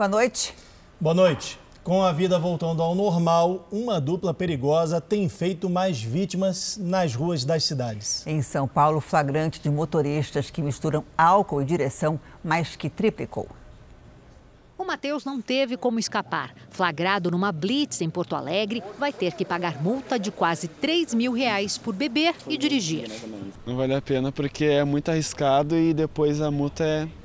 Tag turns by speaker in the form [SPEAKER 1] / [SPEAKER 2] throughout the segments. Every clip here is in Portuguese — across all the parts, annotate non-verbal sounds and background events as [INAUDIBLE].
[SPEAKER 1] Boa noite.
[SPEAKER 2] Boa noite. Com a vida voltando ao normal, uma dupla perigosa tem feito mais vítimas nas ruas das cidades.
[SPEAKER 1] Em São Paulo, flagrante de motoristas que misturam álcool e direção mais que triplicou.
[SPEAKER 3] O Matheus não teve como escapar. Flagrado numa blitz em Porto Alegre, vai ter que pagar multa de quase 3 mil reais por beber e dirigir.
[SPEAKER 4] Não vale a pena porque é muito arriscado e depois a multa é.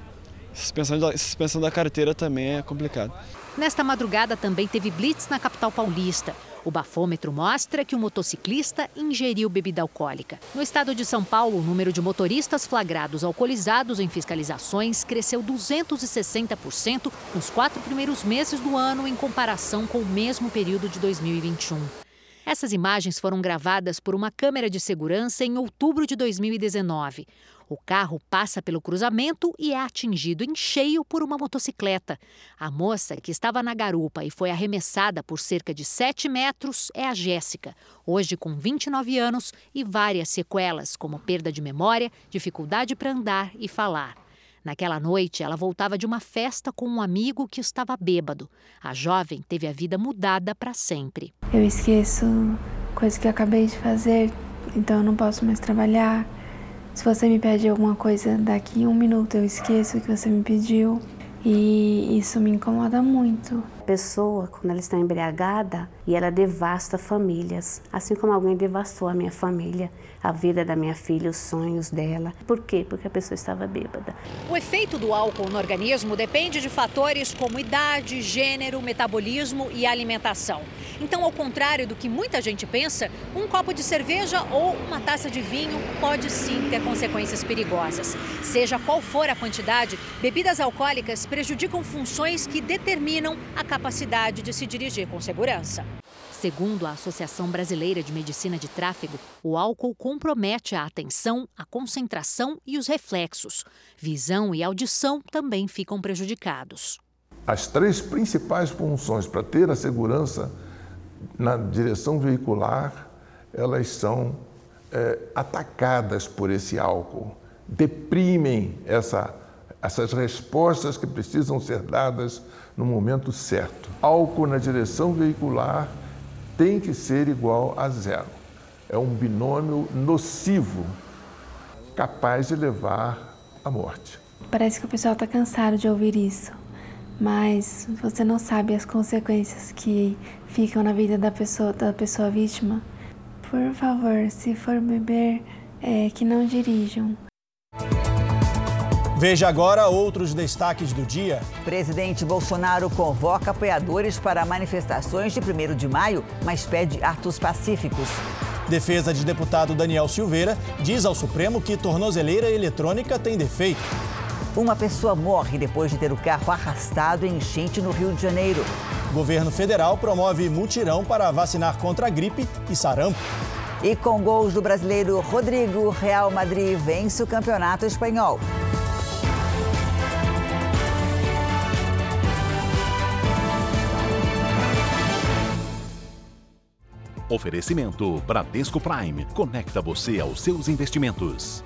[SPEAKER 4] Suspensão, de... Suspensão da carteira também é complicado.
[SPEAKER 3] Nesta madrugada também teve blitz na capital paulista. O bafômetro mostra que o motociclista ingeriu bebida alcoólica. No estado de São Paulo, o número de motoristas flagrados alcoolizados em fiscalizações cresceu 260% nos quatro primeiros meses do ano em comparação com o mesmo período de 2021. Essas imagens foram gravadas por uma câmera de segurança em outubro de 2019. O carro passa pelo cruzamento e é atingido em cheio por uma motocicleta. A moça, que estava na garupa e foi arremessada por cerca de 7 metros, é a Jéssica, hoje com 29 anos e várias sequelas, como perda de memória, dificuldade para andar e falar. Naquela noite, ela voltava de uma festa com um amigo que estava bêbado. A jovem teve a vida mudada para sempre.
[SPEAKER 5] Eu esqueço coisas que eu acabei de fazer, então eu não posso mais trabalhar. Se você me pede alguma coisa daqui um minuto, eu esqueço o que você me pediu. E isso me incomoda muito.
[SPEAKER 6] Pessoa, quando ela está embriagada, e ela devasta famílias, assim como alguém devastou a minha família, a vida da minha filha, os sonhos dela. Por quê? Porque a pessoa estava bêbada.
[SPEAKER 3] O efeito do álcool no organismo depende de fatores como idade, gênero, metabolismo e alimentação. Então, ao contrário do que muita gente pensa, um copo de cerveja ou uma taça de vinho pode sim ter consequências perigosas. Seja qual for a quantidade, bebidas alcoólicas prejudicam funções que determinam a capacidade de se dirigir com segurança. Segundo a Associação Brasileira de Medicina de Tráfego, o álcool compromete a atenção, a concentração e os reflexos. Visão e audição também ficam prejudicados.
[SPEAKER 7] As três principais funções para ter a segurança na direção veicular, elas são é, atacadas por esse álcool, deprimem essa, essas respostas que precisam ser dadas no momento certo. Álcool na direção veicular tem que ser igual a zero. É um binômio nocivo, capaz de levar à morte.
[SPEAKER 5] Parece que o pessoal está cansado de ouvir isso, mas você não sabe as consequências que ficam na vida da pessoa, da pessoa vítima. Por favor, se for beber, é, que não dirijam.
[SPEAKER 2] Veja agora outros destaques do dia.
[SPEAKER 1] Presidente Bolsonaro convoca apoiadores para manifestações de 1 de maio, mas pede atos pacíficos.
[SPEAKER 2] Defesa de deputado Daniel Silveira diz ao Supremo que tornozeleira eletrônica tem defeito.
[SPEAKER 1] Uma pessoa morre depois de ter o carro arrastado em enchente no Rio de Janeiro.
[SPEAKER 2] Governo federal promove mutirão para vacinar contra a gripe e sarampo.
[SPEAKER 1] E com gols do brasileiro Rodrigo, Real Madrid vence o campeonato espanhol.
[SPEAKER 8] Oferecimento Bradesco Prime. Conecta você aos seus investimentos.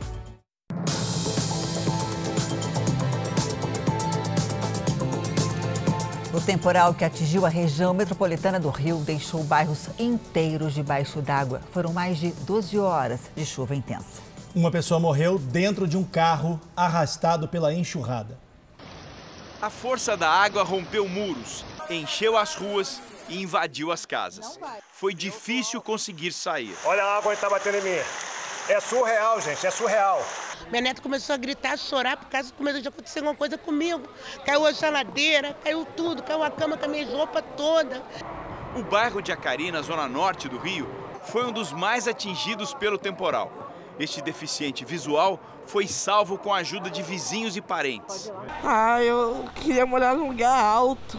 [SPEAKER 1] O temporal que atingiu a região metropolitana do Rio deixou bairros inteiros debaixo d'água. Foram mais de 12 horas de chuva intensa.
[SPEAKER 2] Uma pessoa morreu dentro de um carro arrastado pela enxurrada.
[SPEAKER 9] A força da água rompeu muros, encheu as ruas e invadiu as casas. Foi difícil conseguir sair.
[SPEAKER 10] Olha a água que está batendo em mim. É surreal, gente, é surreal.
[SPEAKER 11] Minha neta começou a gritar, a chorar por causa que começou de acontecer alguma coisa comigo. Caiu a geladeira, caiu tudo, caiu a cama com a minha roupa toda.
[SPEAKER 9] O bairro de Acari, na zona norte do Rio, foi um dos mais atingidos pelo temporal. Este deficiente visual foi salvo com a ajuda de vizinhos e parentes.
[SPEAKER 11] Ah, eu queria morar num lugar alto.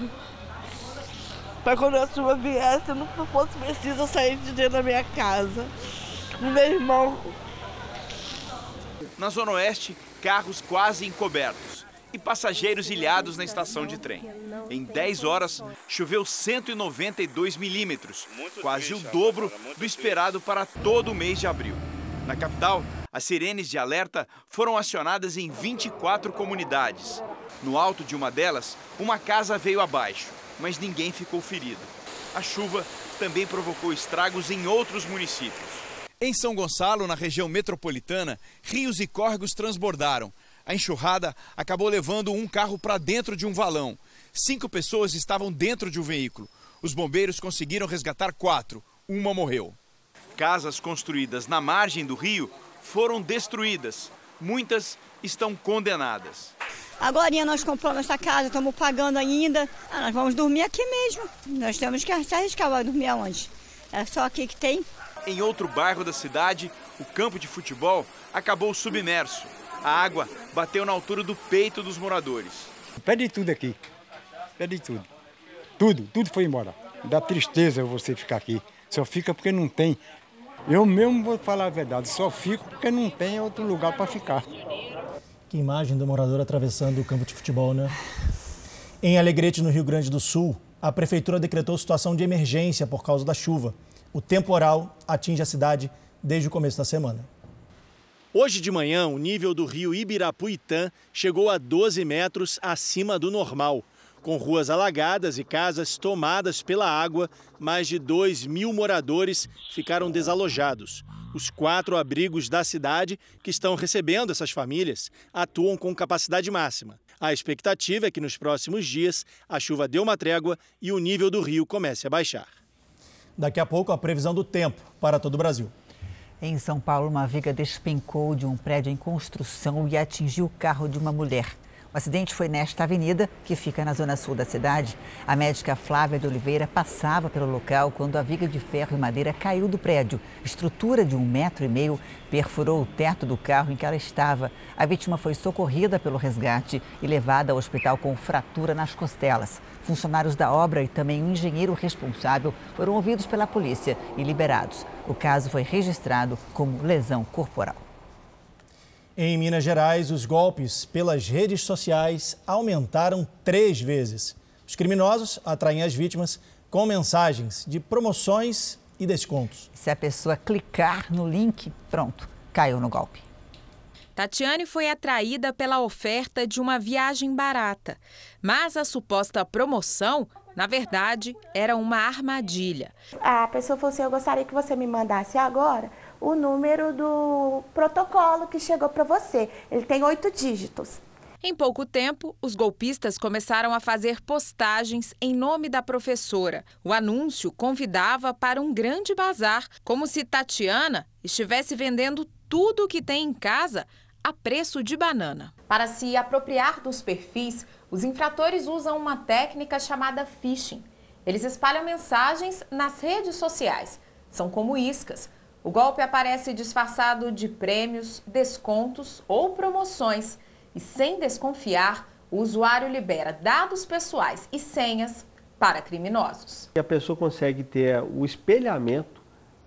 [SPEAKER 11] Para quando a chuva viesse, eu não fosse preciso sair de dentro da minha casa. Meu irmão.
[SPEAKER 9] Na Zona Oeste, carros quase encobertos e passageiros ilhados na estação de trem. Em 10 horas, choveu 192 milímetros, quase o dobro do esperado para todo o mês de abril. Na capital,
[SPEAKER 12] As sirenes de alerta foram acionadas em 24 comunidades. No alto de uma delas, uma casa veio abaixo, mas ninguém ficou ferido. A chuva também provocou estragos em outros municípios. Em São Gonçalo, na região metropolitana, rios e córregos transbordaram. A enxurrada acabou levando um carro para dentro de um valão. Cinco pessoas estavam dentro de um veículo. Os bombeiros conseguiram resgatar quatro. Uma morreu. Casas construídas na margem do rio foram destruídas. Muitas estão condenadas.
[SPEAKER 13] Agora nós compramos essa casa, estamos pagando ainda. Ah, nós vamos dormir aqui mesmo. Nós temos que se arriscar, vai dormir aonde? É só aqui que tem.
[SPEAKER 12] Em outro bairro da cidade, o campo de futebol acabou submerso. A água bateu na altura do peito dos moradores.
[SPEAKER 14] Perde tudo aqui. Perde tudo. Tudo, tudo foi embora. Dá tristeza você ficar aqui. Só fica porque não tem. Eu mesmo vou falar a verdade, só fico porque não tem outro lugar para ficar.
[SPEAKER 2] Que imagem do morador atravessando o campo de futebol, né? Em Alegrete, no Rio Grande do Sul, a prefeitura decretou situação de emergência por causa da chuva. O temporal atinge a cidade desde o começo da semana. Hoje de manhã, o nível do rio Ibirapuitã chegou a 12 metros acima do normal. Com ruas alagadas e casas tomadas pela água, mais de 2 mil moradores ficaram desalojados. Os quatro abrigos da cidade que estão recebendo essas famílias atuam com capacidade máxima. A expectativa é que nos próximos dias a chuva dê uma trégua e o nível do rio comece a baixar. Daqui a pouco, a previsão do tempo para todo o Brasil.
[SPEAKER 1] Em São Paulo, uma viga despencou de um prédio em construção e atingiu o carro de uma mulher. O acidente foi nesta avenida, que fica na zona sul da cidade. A médica Flávia de Oliveira passava pelo local quando a viga de ferro e madeira caiu do prédio. Estrutura de um metro e meio perfurou o teto do carro em que ela estava. A vítima foi socorrida pelo resgate e levada ao hospital com fratura nas costelas. Funcionários da obra e também um engenheiro responsável foram ouvidos pela polícia e liberados. O caso foi registrado como lesão corporal.
[SPEAKER 2] Em Minas Gerais, os golpes pelas redes sociais aumentaram três vezes. Os criminosos atraem as vítimas com mensagens de promoções e descontos.
[SPEAKER 1] Se a pessoa clicar no link, pronto, caiu no golpe.
[SPEAKER 15] Tatiane foi atraída pela oferta de uma viagem barata, mas a suposta promoção, na verdade, era uma armadilha.
[SPEAKER 16] A pessoa falou assim: Eu gostaria que você me mandasse agora o número do protocolo que chegou para você. Ele tem oito dígitos.
[SPEAKER 15] Em pouco tempo, os golpistas começaram a fazer postagens em nome da professora. O anúncio convidava para um grande bazar, como se Tatiana estivesse vendendo tudo o que tem em casa a preço de banana.
[SPEAKER 17] Para se apropriar dos perfis, os infratores usam uma técnica chamada phishing. Eles espalham mensagens nas redes sociais. São como iscas. O golpe aparece disfarçado de prêmios, descontos ou promoções. E sem desconfiar, o usuário libera dados pessoais e senhas para criminosos.
[SPEAKER 18] A pessoa consegue ter o espelhamento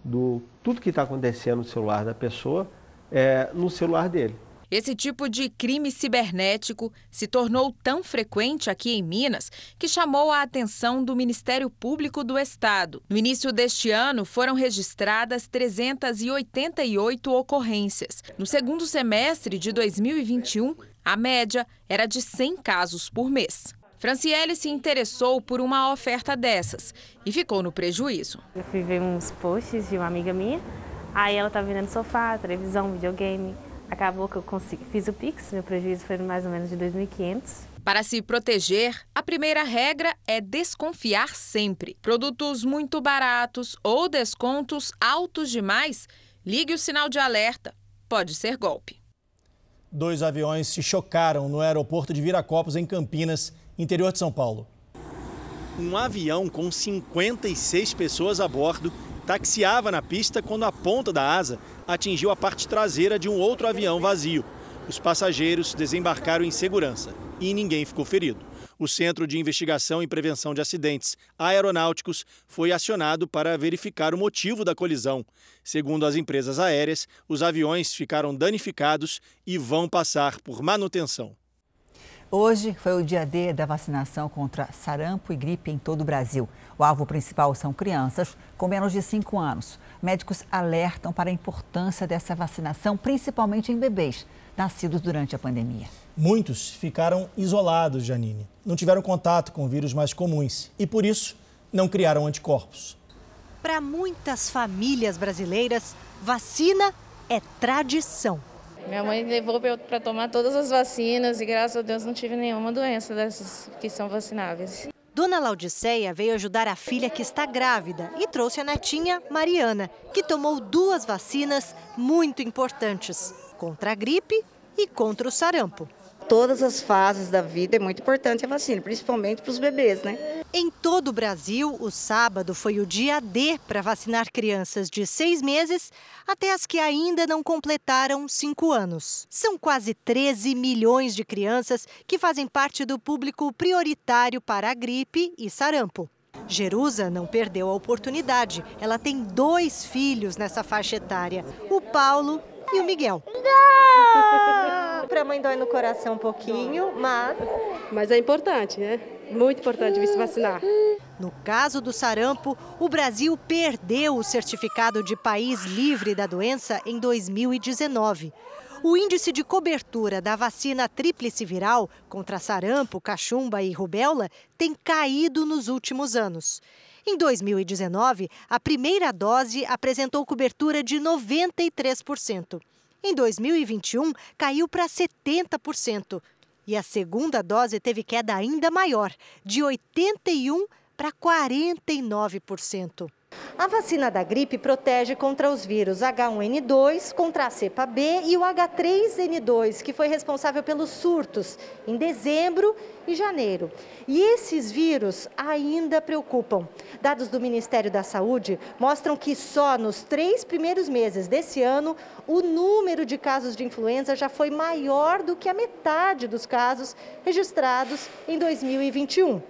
[SPEAKER 18] do tudo que está acontecendo no celular da pessoa é, no celular dele.
[SPEAKER 15] Esse tipo de crime cibernético se tornou tão frequente aqui em Minas que chamou a atenção do Ministério Público do Estado. No início deste ano, foram registradas 388 ocorrências. No segundo semestre de 2021, a média era de 100 casos por mês. Franciele se interessou por uma oferta dessas e ficou no prejuízo.
[SPEAKER 19] Eu fui ver uns posts de uma amiga minha, aí ela estava vendendo sofá, televisão, videogame. Acabou que eu consegui, fiz o Pix, meu prejuízo foi mais ou menos de 2.500.
[SPEAKER 15] Para se proteger, a primeira regra é desconfiar sempre. Produtos muito baratos ou descontos altos demais, ligue o sinal de alerta. Pode ser golpe.
[SPEAKER 2] Dois aviões se chocaram no aeroporto de Viracopos, em Campinas, interior de São Paulo. Um avião com 56 pessoas a bordo taxiava na pista quando a ponta da asa atingiu a parte traseira de um outro avião vazio. Os passageiros desembarcaram em segurança e ninguém ficou ferido. O Centro de Investigação e Prevenção de Acidentes Aeronáuticos foi acionado para verificar o motivo da colisão. Segundo as empresas aéreas, os aviões ficaram danificados e vão passar por manutenção.
[SPEAKER 1] Hoje foi o dia D da vacinação contra sarampo e gripe em todo o Brasil. O alvo principal são crianças com menos de 5 anos. Médicos alertam para a importância dessa vacinação, principalmente em bebês nascidos durante a pandemia.
[SPEAKER 2] Muitos ficaram isolados, Janine. Não tiveram contato com vírus mais comuns e, por isso, não criaram anticorpos.
[SPEAKER 20] Para muitas famílias brasileiras, vacina é tradição.
[SPEAKER 21] Minha mãe levou para tomar todas as vacinas e graças a Deus não tive nenhuma doença dessas que são vacináveis.
[SPEAKER 20] Dona Laudiceia veio ajudar a filha que está grávida e trouxe a netinha Mariana, que tomou duas vacinas muito importantes, contra a gripe e contra o sarampo
[SPEAKER 22] todas as fases da vida é muito importante a vacina, principalmente para os bebês, né?
[SPEAKER 20] Em todo o Brasil, o sábado foi o dia D para vacinar crianças de seis meses até as que ainda não completaram cinco anos. São quase 13 milhões de crianças que fazem parte do público prioritário para a gripe e sarampo. Jerusa não perdeu a oportunidade. Ela tem dois filhos nessa faixa etária, o Paulo e o Miguel.
[SPEAKER 22] Para a mãe dói no coração um pouquinho, mas.
[SPEAKER 23] Mas é importante, né? Muito importante se vacinar.
[SPEAKER 20] No caso do sarampo, o Brasil perdeu o certificado de país livre da doença em 2019. O índice de cobertura da vacina tríplice viral contra sarampo, cachumba e rubéola tem caído nos últimos anos. Em 2019, a primeira dose apresentou cobertura de 93%. Em 2021, caiu para 70%. E a segunda dose teve queda ainda maior, de 81% para 49%. A vacina da gripe protege contra os vírus H1N2, contra a cepa B e o H3N2, que foi responsável pelos surtos em dezembro e janeiro. E esses vírus ainda preocupam. Dados do Ministério da Saúde mostram que só nos três primeiros meses desse ano, o número de casos de influenza já foi maior do que a metade dos casos registrados em 2021.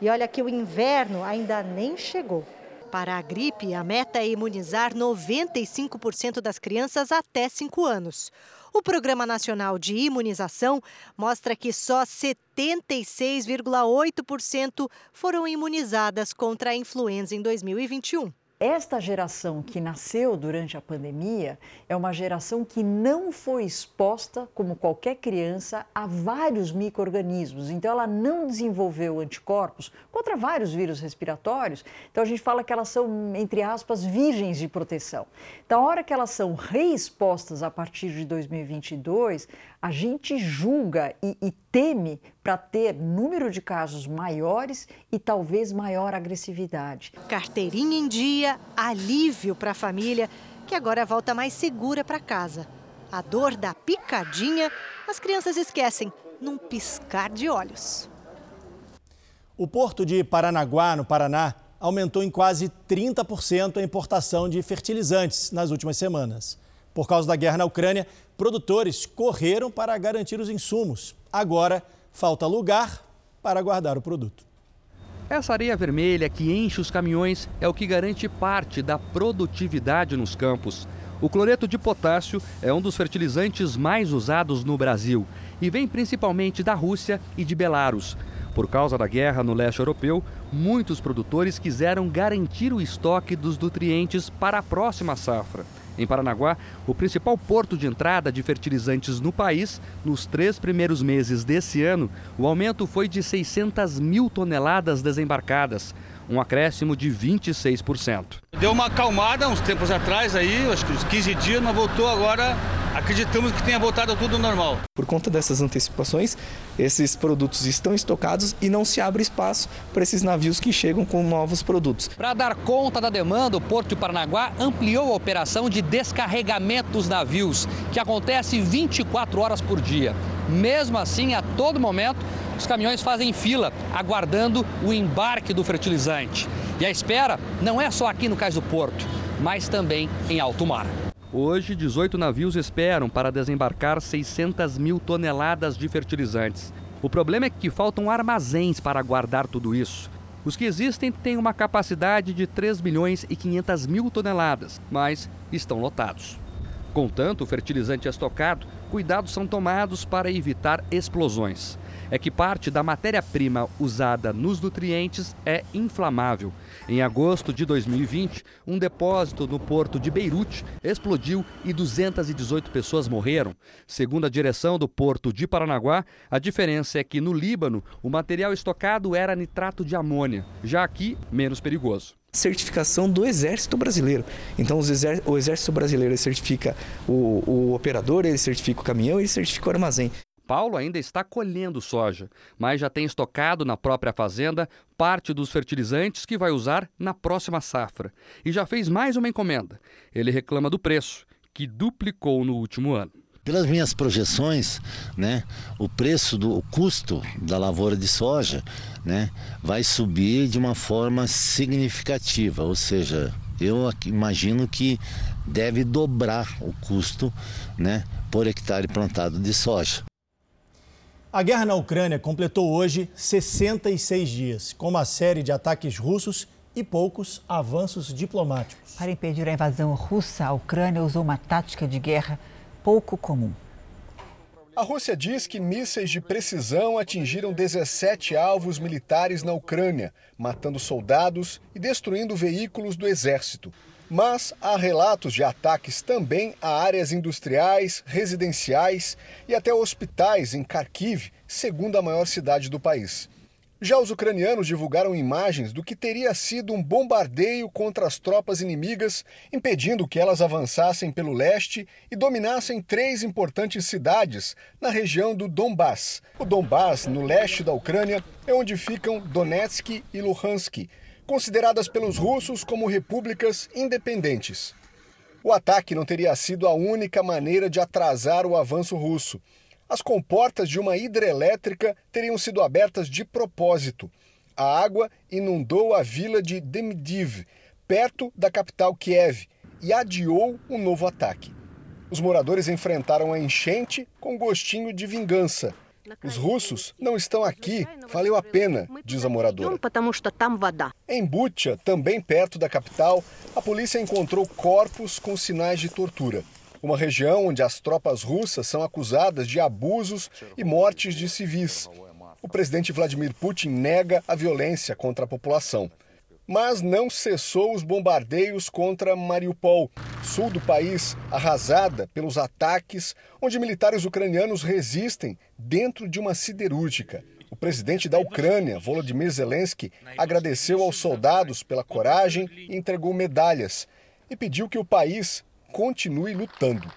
[SPEAKER 20] E olha que o inverno ainda nem chegou. Para a gripe, a meta é imunizar 95% das crianças até 5 anos. O Programa Nacional de Imunização mostra que só 76,8% foram imunizadas contra a influenza em 2021.
[SPEAKER 24] Esta geração que nasceu durante a pandemia é uma geração que não foi exposta, como qualquer criança, a vários micro-organismos. Então, ela não desenvolveu anticorpos contra vários vírus respiratórios. Então, a gente fala que elas são, entre aspas, virgens de proteção. Então, a hora que elas são reexpostas a partir de 2022, a gente julga e, e teme para ter número de casos maiores e talvez maior agressividade.
[SPEAKER 20] Carteirinha em dia, alívio para a família que agora volta mais segura para casa. A dor da picadinha as crianças esquecem num piscar de olhos.
[SPEAKER 2] O porto de Paranaguá, no Paraná, aumentou em quase 30% a importação de fertilizantes nas últimas semanas. Por causa da guerra na Ucrânia, produtores correram para garantir os insumos. Agora, falta lugar para guardar o produto.
[SPEAKER 25] Essa areia vermelha que enche os caminhões é o que garante parte da produtividade nos campos. O cloreto de potássio é um dos fertilizantes mais usados no Brasil e vem principalmente da Rússia e de Belarus. Por causa da guerra no leste europeu, muitos produtores quiseram garantir o estoque dos nutrientes para a próxima safra. Em Paranaguá, o principal porto de entrada de fertilizantes no país, nos três primeiros meses desse ano, o aumento foi de 600 mil toneladas desembarcadas, um acréscimo de 26%.
[SPEAKER 26] Deu uma acalmada uns tempos atrás aí, acho que uns 15 dias, mas voltou agora acreditamos que tenha voltado tudo normal.
[SPEAKER 27] Por conta dessas antecipações, esses produtos estão estocados e não se abre espaço para esses navios que chegam com novos produtos.
[SPEAKER 25] Para dar conta da demanda, o Porto de Paranaguá ampliou a operação de descarregamento dos navios, que acontece 24 horas por dia. Mesmo assim, a todo momento, os caminhões fazem fila, aguardando o embarque do fertilizante. E a espera não é só aqui no Cais do Porto, mas também em alto mar. Hoje, 18 navios esperam para desembarcar 600 mil toneladas de fertilizantes. O problema é que faltam armazéns para guardar tudo isso. Os que existem têm uma capacidade de 3 milhões e 500 mil toneladas, mas estão lotados. Com tanto fertilizante estocado, cuidados são tomados para evitar explosões. É que parte da matéria-prima usada nos nutrientes é inflamável. Em agosto de 2020, um depósito no porto de Beirute explodiu e 218 pessoas morreram. Segundo a direção do porto de Paranaguá, a diferença é que no Líbano o material estocado era nitrato de amônia, já aqui menos perigoso
[SPEAKER 27] certificação do Exército Brasileiro. Então, o Exército Brasileiro certifica o, o operador, ele certifica o caminhão, ele certifica o armazém.
[SPEAKER 25] Paulo ainda está colhendo soja, mas já tem estocado na própria fazenda parte dos fertilizantes que vai usar na próxima safra. E já fez mais uma encomenda. Ele reclama do preço, que duplicou no último ano.
[SPEAKER 28] Pelas minhas projeções, né, o preço do o custo da lavoura de soja, né, vai subir de uma forma significativa, ou seja, eu imagino que deve dobrar o custo, né, por hectare plantado de soja.
[SPEAKER 2] A guerra na Ucrânia completou hoje 66 dias, com uma série de ataques russos e poucos avanços diplomáticos.
[SPEAKER 1] Para impedir a invasão russa, a Ucrânia usou uma tática de guerra pouco comum.
[SPEAKER 29] A Rússia diz que mísseis de precisão atingiram 17 alvos militares na Ucrânia, matando soldados e destruindo veículos do exército. Mas há relatos de ataques também a áreas industriais, residenciais e até hospitais em Kharkiv, segunda maior cidade do país. Já os ucranianos divulgaram imagens do que teria sido um bombardeio contra as tropas inimigas, impedindo que elas avançassem pelo leste e dominassem três importantes cidades na região do Donbass. O Donbass, no leste da Ucrânia, é onde ficam Donetsk e Luhansk, consideradas pelos russos como repúblicas independentes. O ataque não teria sido a única maneira de atrasar o avanço russo. As comportas de uma hidrelétrica teriam sido abertas de propósito. A água inundou a vila de Demdiv, perto da capital Kiev, e adiou um novo ataque. Os moradores enfrentaram a enchente com gostinho de vingança. Os russos não estão aqui, valeu a pena, diz a moradora. Em Bucha, também perto da capital, a polícia encontrou corpos com sinais de tortura. Uma região onde as tropas russas são acusadas de abusos e mortes de civis. O presidente Vladimir Putin nega a violência contra a população mas não cessou os bombardeios contra Mariupol, sul do país, arrasada pelos ataques, onde militares ucranianos resistem dentro de uma siderúrgica. O presidente da Ucrânia, Volodymyr Zelensky, agradeceu aos soldados pela coragem e entregou medalhas e pediu que o país continue lutando.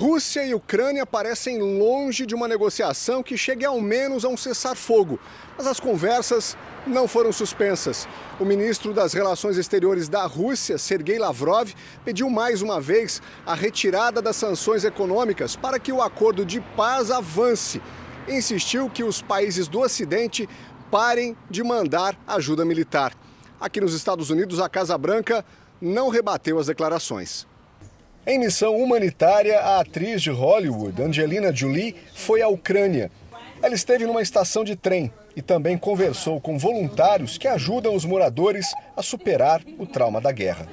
[SPEAKER 29] Rússia e Ucrânia parecem longe de uma negociação que chegue ao menos a um cessar-fogo, mas as conversas não foram suspensas. O ministro das Relações Exteriores da Rússia, Sergei Lavrov, pediu mais uma vez a retirada das sanções econômicas para que o acordo de paz avance. Insistiu que os países do Ocidente parem de mandar ajuda militar. Aqui nos Estados Unidos, a Casa Branca não rebateu as declarações. Em missão humanitária, a atriz de Hollywood, Angelina Jolie, foi à Ucrânia. Ela esteve numa estação de trem e também conversou com voluntários que ajudam os moradores a superar o trauma da guerra.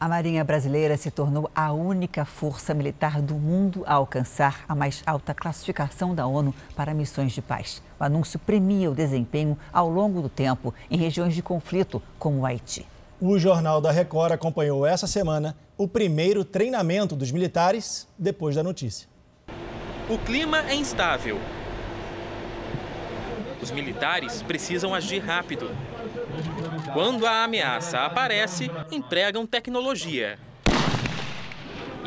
[SPEAKER 1] A Marinha Brasileira se tornou a única força militar do mundo a alcançar a mais alta classificação da ONU para missões de paz. O anúncio premia o desempenho ao longo do tempo em regiões de conflito, como o Haiti.
[SPEAKER 2] O Jornal da Record acompanhou essa semana o primeiro treinamento dos militares depois da notícia.
[SPEAKER 30] O clima é instável. Os militares precisam agir rápido. Quando a ameaça aparece, empregam tecnologia.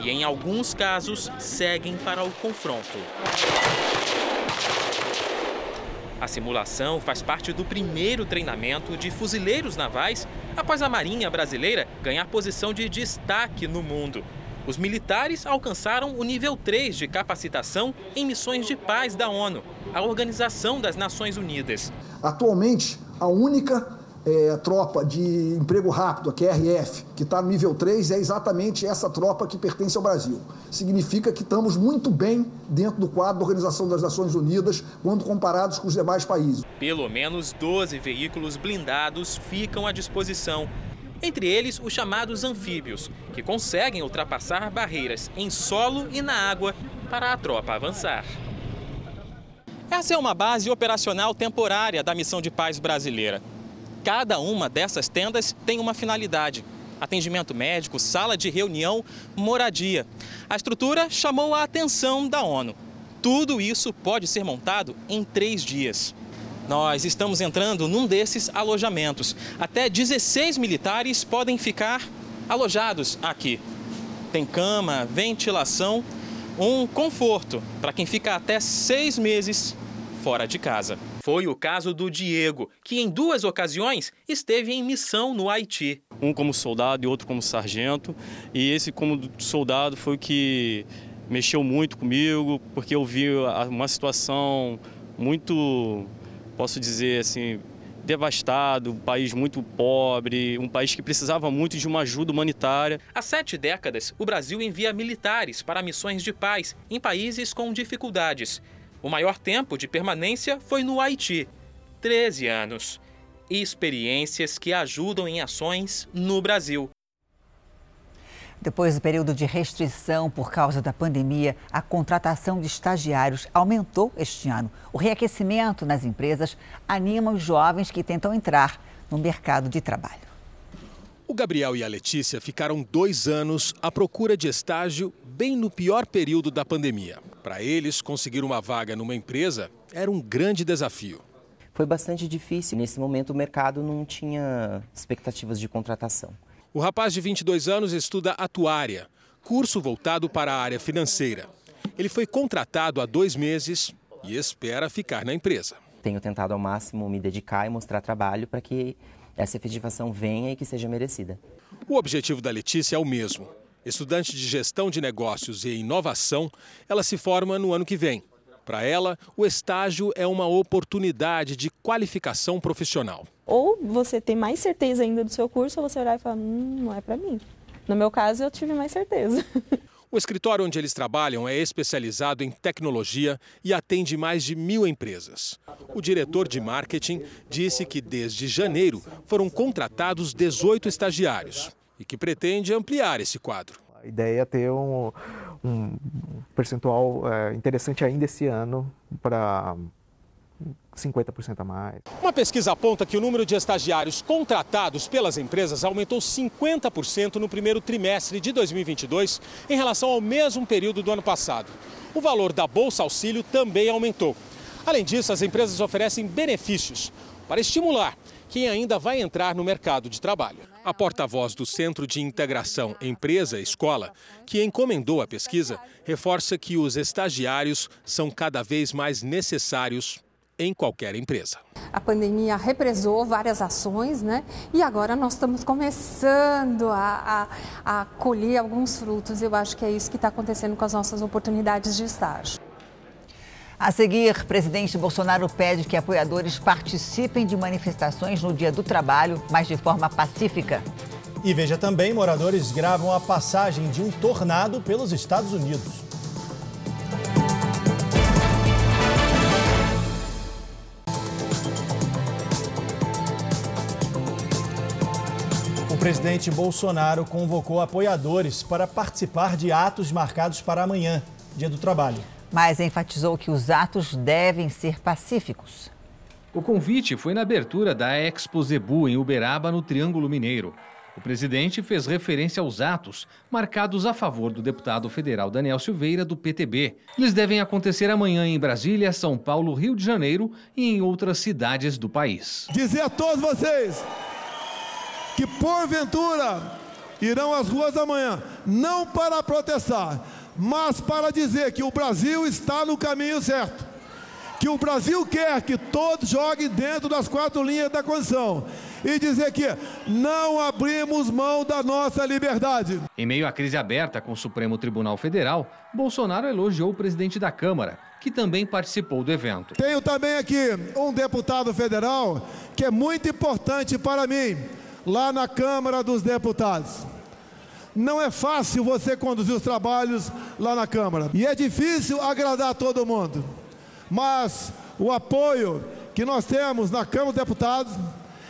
[SPEAKER 30] E, em alguns casos, seguem para o confronto. A simulação faz parte do primeiro treinamento de fuzileiros navais após a Marinha Brasileira ganhar posição de destaque no mundo. Os militares alcançaram o nível 3 de capacitação em missões de paz da ONU, a Organização das Nações Unidas.
[SPEAKER 31] Atualmente, a única é, tropa de emprego rápido, a QRF, que está no nível 3, é exatamente essa tropa que pertence ao Brasil. Significa que estamos muito bem dentro do quadro da Organização das Nações Unidas quando comparados com os demais países.
[SPEAKER 30] Pelo menos 12 veículos blindados ficam à disposição. Entre eles, os chamados anfíbios, que conseguem ultrapassar barreiras em solo e na água para a tropa avançar. Essa é uma base operacional temporária da missão de paz brasileira. Cada uma dessas tendas tem uma finalidade: atendimento médico, sala de reunião, moradia. A estrutura chamou a atenção da ONU. Tudo isso pode ser montado em três dias. Nós estamos entrando num desses alojamentos. Até 16 militares podem ficar alojados aqui. Tem cama, ventilação, um conforto para quem fica até seis meses fora de casa. Foi o caso do Diego, que em duas ocasiões esteve em missão no Haiti.
[SPEAKER 32] Um como soldado e outro como sargento. E esse como soldado foi o que mexeu muito comigo, porque eu vi uma situação muito, posso dizer assim, devastado, um país muito pobre, um país que precisava muito de uma ajuda humanitária.
[SPEAKER 30] Há sete décadas, o Brasil envia militares para missões de paz em países com dificuldades. O maior tempo de permanência foi no Haiti 13 anos. Experiências que ajudam em ações no Brasil.
[SPEAKER 1] Depois do período de restrição por causa da pandemia, a contratação de estagiários aumentou este ano. O reaquecimento nas empresas anima os jovens que tentam entrar no mercado de trabalho.
[SPEAKER 33] O Gabriel e a Letícia ficaram dois anos à procura de estágio bem no pior período da pandemia. Para eles, conseguir uma vaga numa empresa era um grande desafio.
[SPEAKER 34] Foi bastante difícil. Nesse momento, o mercado não tinha expectativas de contratação.
[SPEAKER 33] O rapaz de 22 anos estuda atuária, curso voltado para a área financeira. Ele foi contratado há dois meses e espera ficar na empresa.
[SPEAKER 34] Tenho tentado ao máximo me dedicar e mostrar trabalho para que essa efetivação venha e que seja merecida.
[SPEAKER 33] O objetivo da Letícia é o mesmo. Estudante de gestão de negócios e inovação, ela se forma no ano que vem. Para ela, o estágio é uma oportunidade de qualificação profissional.
[SPEAKER 35] Ou você tem mais certeza ainda do seu curso, ou você olhar e falar, hum, não é para mim. No meu caso, eu tive mais certeza. [LAUGHS]
[SPEAKER 33] O escritório onde eles trabalham é especializado em tecnologia e atende mais de mil empresas. O diretor de marketing disse que desde janeiro foram contratados 18 estagiários e que pretende ampliar esse quadro.
[SPEAKER 36] A ideia é ter um, um percentual é, interessante ainda esse ano para 50% a mais.
[SPEAKER 33] Uma pesquisa aponta que o número de estagiários contratados pelas empresas aumentou 50% no primeiro trimestre de 2022 em relação ao mesmo período do ano passado. O valor da Bolsa Auxílio também aumentou. Além disso, as empresas oferecem benefícios para estimular quem ainda vai entrar no mercado de trabalho. A porta-voz do Centro de Integração Empresa-Escola, que encomendou a pesquisa, reforça que os estagiários são cada vez mais necessários em qualquer empresa.
[SPEAKER 37] A pandemia represou várias ações, né? E agora nós estamos começando a, a, a colher alguns frutos. Eu acho que é isso que está acontecendo com as nossas oportunidades de estágio.
[SPEAKER 1] A seguir, presidente Bolsonaro pede que apoiadores participem de manifestações no Dia do Trabalho, mas de forma pacífica.
[SPEAKER 2] E veja também: moradores gravam a passagem de um tornado pelos Estados Unidos. O presidente Bolsonaro convocou apoiadores para participar de atos marcados para amanhã, Dia do Trabalho.
[SPEAKER 1] Mas enfatizou que os atos devem ser pacíficos.
[SPEAKER 38] O convite foi na abertura da Expo Zebu em Uberaba, no Triângulo Mineiro. O presidente fez referência aos atos marcados a favor do deputado federal Daniel Silveira, do PTB. Eles devem acontecer amanhã em Brasília, São Paulo, Rio de Janeiro e em outras cidades do país.
[SPEAKER 39] Dizer a todos vocês que, porventura, irão às ruas amanhã, não para protestar, mas para dizer que o Brasil está no caminho certo. Que o Brasil quer que todos joguem dentro das quatro linhas da Constituição. E dizer que não abrimos mão da nossa liberdade.
[SPEAKER 38] Em meio à crise aberta com o Supremo Tribunal Federal, Bolsonaro elogiou o presidente da Câmara, que também participou do evento.
[SPEAKER 39] Tenho também aqui um deputado federal que é muito importante para mim, lá na Câmara dos Deputados. Não é fácil você conduzir os trabalhos lá na Câmara. E é difícil agradar todo mundo. Mas o apoio que nós temos na Câmara dos Deputados,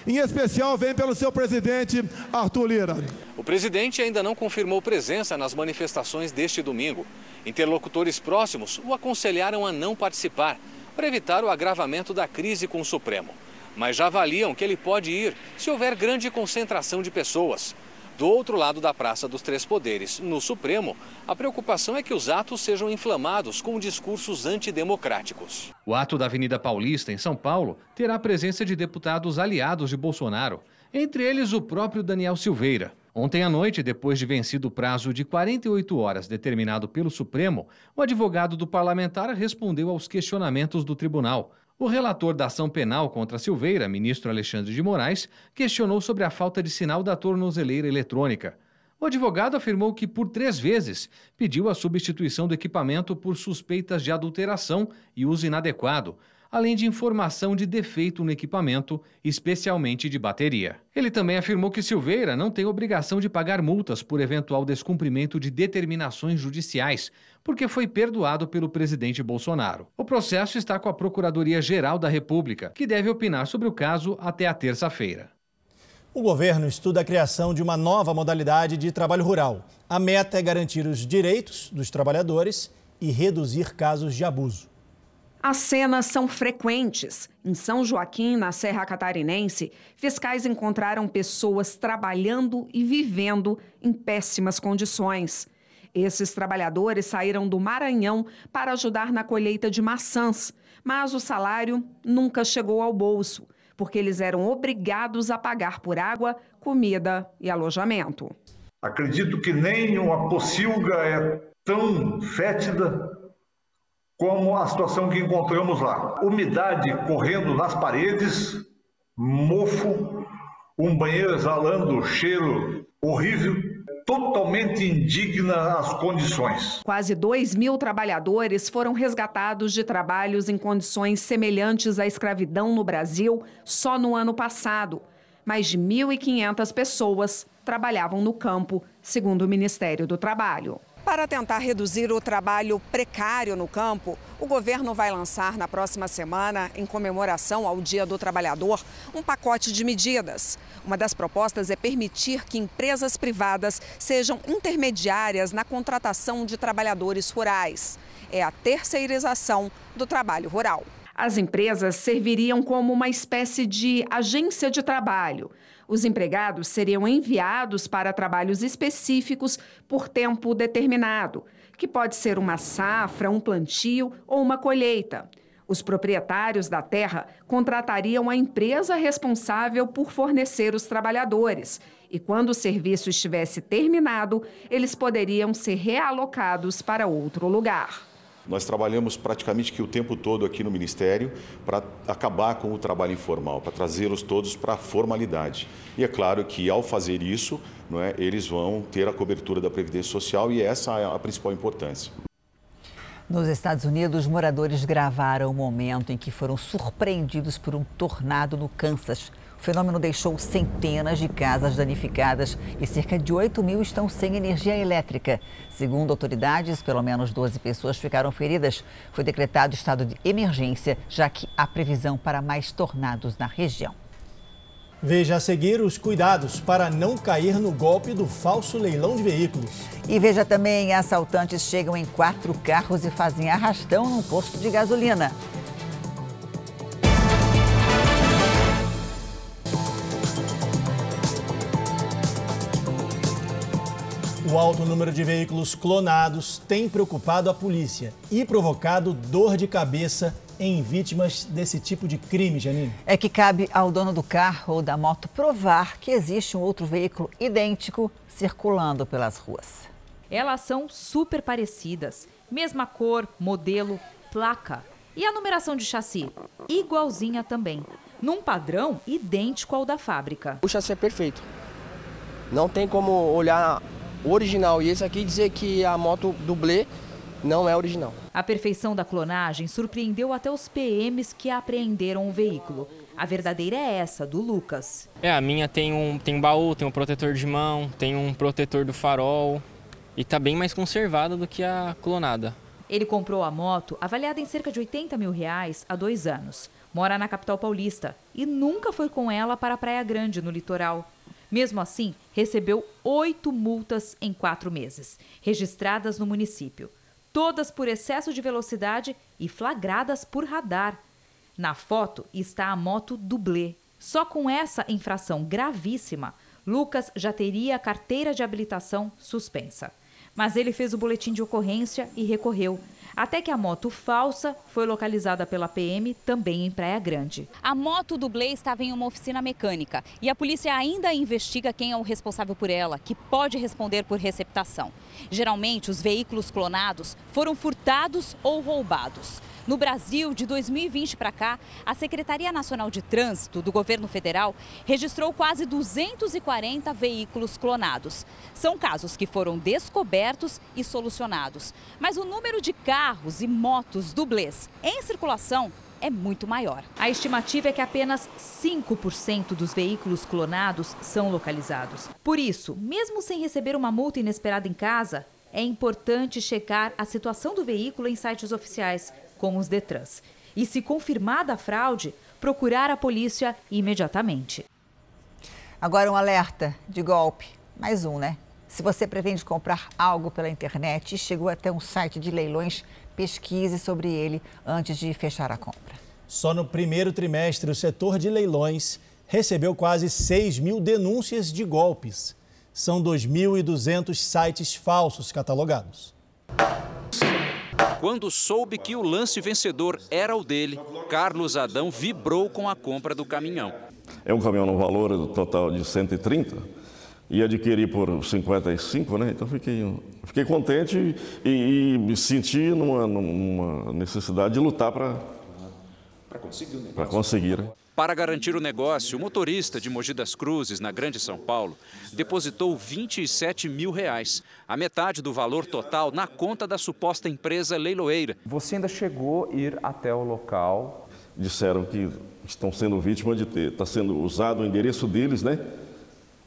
[SPEAKER 39] em especial, vem pelo seu presidente Arthur Lira.
[SPEAKER 40] O presidente ainda não confirmou presença nas manifestações deste domingo. Interlocutores próximos o aconselharam a não participar, para evitar o agravamento da crise com o Supremo. Mas já avaliam que ele pode ir se houver grande concentração de pessoas. Do outro lado da Praça dos Três Poderes, no Supremo, a preocupação é que os atos sejam inflamados com discursos antidemocráticos.
[SPEAKER 38] O ato da Avenida Paulista, em São Paulo, terá a presença de deputados aliados de Bolsonaro, entre eles o próprio Daniel Silveira. Ontem à noite, depois de vencido o prazo de 48 horas determinado pelo Supremo, o advogado do parlamentar respondeu aos questionamentos do tribunal. O relator da ação penal contra Silveira, ministro Alexandre de Moraes, questionou sobre a falta de sinal da tornozeleira eletrônica. O advogado afirmou que, por três vezes, pediu a substituição do equipamento por suspeitas de adulteração e uso inadequado, além de informação de defeito no equipamento, especialmente de bateria. Ele também afirmou que Silveira não tem obrigação de pagar multas por eventual descumprimento de determinações judiciais, porque foi perdoado pelo presidente Bolsonaro. O processo está com a Procuradoria-Geral da República, que deve opinar sobre o caso até a terça-feira.
[SPEAKER 2] O governo estuda a criação de uma nova modalidade de trabalho rural. A meta é garantir os direitos dos trabalhadores e reduzir casos de abuso.
[SPEAKER 41] As cenas são frequentes. Em São Joaquim, na Serra Catarinense, fiscais encontraram pessoas trabalhando e vivendo em péssimas condições. Esses trabalhadores saíram do Maranhão para ajudar na colheita de maçãs, mas o salário nunca chegou ao bolso, porque eles eram obrigados a pagar por água, comida e alojamento.
[SPEAKER 42] Acredito que nem uma pocilga é tão fétida como a situação que encontramos lá. Umidade correndo nas paredes, mofo, um banheiro exalando cheiro horrível, totalmente indigna as condições.
[SPEAKER 41] Quase 2 mil trabalhadores foram resgatados de trabalhos em condições semelhantes à escravidão no Brasil só no ano passado. Mais de 1.500 pessoas trabalhavam no campo, segundo o Ministério do Trabalho. Para tentar reduzir o trabalho precário no campo, o governo vai lançar na próxima semana, em comemoração ao Dia do Trabalhador, um pacote de medidas. Uma das propostas é permitir que empresas privadas sejam intermediárias na contratação de trabalhadores rurais. É a terceirização do trabalho rural. As empresas serviriam como uma espécie de agência de trabalho. Os empregados seriam enviados para trabalhos específicos por tempo determinado, que pode ser uma safra, um plantio ou uma colheita. Os proprietários da terra contratariam a empresa responsável por fornecer os trabalhadores. E quando o serviço estivesse terminado, eles poderiam ser realocados para outro lugar.
[SPEAKER 43] Nós trabalhamos praticamente que o tempo todo aqui no Ministério para acabar com o trabalho informal, para trazê-los todos para a formalidade. E é claro que ao fazer isso, não é, eles vão ter a cobertura da Previdência Social e essa é a principal importância.
[SPEAKER 1] Nos Estados Unidos, moradores gravaram o momento em que foram surpreendidos por um tornado no Kansas. O fenômeno deixou centenas de casas danificadas e cerca de 8 mil estão sem energia elétrica. Segundo autoridades, pelo menos 12 pessoas ficaram feridas. Foi decretado estado de emergência, já que há previsão para mais tornados na região.
[SPEAKER 2] Veja a seguir os cuidados para não cair no golpe do falso leilão de veículos.
[SPEAKER 1] E veja também: assaltantes chegam em quatro carros e fazem arrastão num posto de gasolina.
[SPEAKER 2] O alto número de veículos clonados tem preocupado a polícia e provocado dor de cabeça em vítimas desse tipo de crime, Janine.
[SPEAKER 1] É que cabe ao dono do carro ou da moto provar que existe um outro veículo idêntico circulando pelas ruas.
[SPEAKER 44] Elas são super parecidas, mesma cor, modelo, placa e a numeração de chassi igualzinha também, num padrão idêntico ao da fábrica.
[SPEAKER 45] O chassi é perfeito. Não tem como olhar original e esse aqui dizer que a moto dublê não é original.
[SPEAKER 44] A perfeição da clonagem surpreendeu até os PMs que apreenderam o veículo. A verdadeira é essa, do Lucas.
[SPEAKER 46] É, a minha tem um, tem um baú, tem um protetor de mão, tem um protetor do farol e tá bem mais conservada do que a clonada.
[SPEAKER 44] Ele comprou a moto avaliada em cerca de 80 mil reais há dois anos. Mora na capital paulista e nunca foi com ela para a Praia Grande, no litoral. Mesmo assim, recebeu oito multas em quatro meses, registradas no município. todas por excesso de velocidade e flagradas por radar. Na foto está a moto dublê. Só com essa infração gravíssima, Lucas já teria a carteira de habilitação suspensa. Mas ele fez o boletim de ocorrência e recorreu. Até que a moto falsa foi localizada pela PM também em Praia Grande.
[SPEAKER 47] A moto dublê estava em uma oficina mecânica e a polícia ainda investiga quem é o responsável por ela, que pode responder por receptação. Geralmente, os veículos clonados foram furtados ou roubados. No Brasil, de 2020 para cá, a Secretaria Nacional de Trânsito do governo federal registrou quase 240 veículos clonados. São casos que foram descobertos e solucionados. Mas o número de carros e motos dublês em circulação é muito maior.
[SPEAKER 44] A estimativa é que apenas 5% dos veículos clonados são localizados. Por isso, mesmo sem receber uma multa inesperada em casa, é importante checar a situação do veículo em sites oficiais como os Detrans. E se confirmada a fraude, procurar a polícia imediatamente.
[SPEAKER 1] Agora um alerta de golpe. Mais um, né? Se você pretende comprar algo pela internet e chegou até um site de leilões, pesquise sobre ele antes de fechar a compra.
[SPEAKER 2] Só no primeiro trimestre, o setor de leilões recebeu quase 6 mil denúncias de golpes. São 2.200 sites falsos catalogados.
[SPEAKER 48] Quando soube que o lance vencedor era o dele, Carlos Adão vibrou com a compra do caminhão.
[SPEAKER 49] É um caminhão no valor total de 130 e adquiri por 55, né? Então fiquei, fiquei contente e, e me senti numa, numa necessidade de lutar para conseguir. Para conseguir. Né?
[SPEAKER 48] Para garantir o negócio, o motorista de Mogi das Cruzes, na Grande São Paulo, depositou 27 mil reais, a metade do valor total na conta da suposta empresa leiloeira.
[SPEAKER 50] Você ainda chegou a ir até o local?
[SPEAKER 49] Disseram que estão sendo vítimas de ter, está sendo usado o endereço deles, né,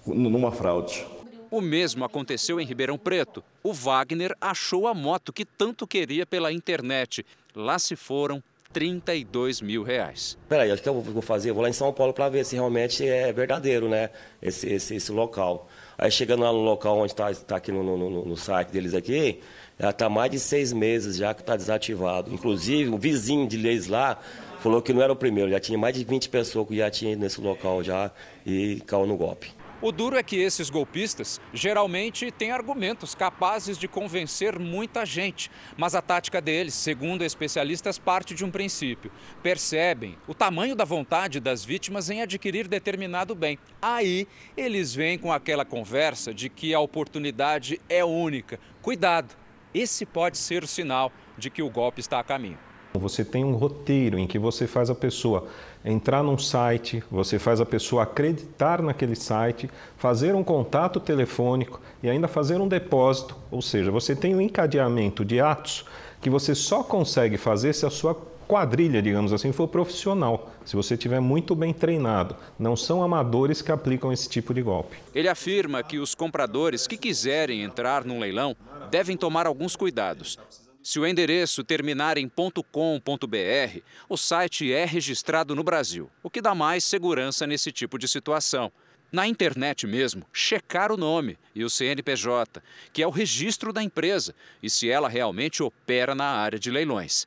[SPEAKER 49] numa fraude.
[SPEAKER 48] O mesmo aconteceu em Ribeirão Preto. O Wagner achou a moto que tanto queria pela internet. Lá se foram 32 mil reais.
[SPEAKER 51] Peraí, o que eu vou fazer? Eu vou lá em São Paulo para ver se realmente é verdadeiro, né? Esse, esse, esse local. Aí chegando lá no local onde está tá aqui no, no, no, site deles aqui, já está mais de seis meses já que está desativado. Inclusive, o vizinho de leis lá falou que não era o primeiro, já tinha mais de 20 pessoas que já tinham ido nesse local já e caiu no golpe.
[SPEAKER 48] O duro é que esses golpistas geralmente têm argumentos capazes de convencer muita gente, mas a tática deles, segundo especialistas, parte de um princípio. Percebem o tamanho da vontade das vítimas em adquirir determinado bem. Aí eles vêm com aquela conversa de que a oportunidade é única. Cuidado, esse pode ser o sinal de que o golpe está a caminho.
[SPEAKER 50] Você tem um roteiro em que você faz a pessoa entrar num site, você faz a pessoa acreditar naquele site, fazer um contato telefônico e ainda fazer um depósito. Ou seja, você tem um encadeamento de atos que você só consegue fazer se a sua quadrilha, digamos assim, for profissional, se você estiver muito bem treinado. Não são amadores que aplicam esse tipo de golpe.
[SPEAKER 48] Ele afirma que os compradores que quiserem entrar num leilão devem tomar alguns cuidados. Se o endereço terminar em .com.br, o site é registrado no Brasil, o que dá mais segurança nesse tipo de situação. Na internet mesmo, checar o nome e o CNPJ, que é o registro da empresa, e se ela realmente opera na área de leilões.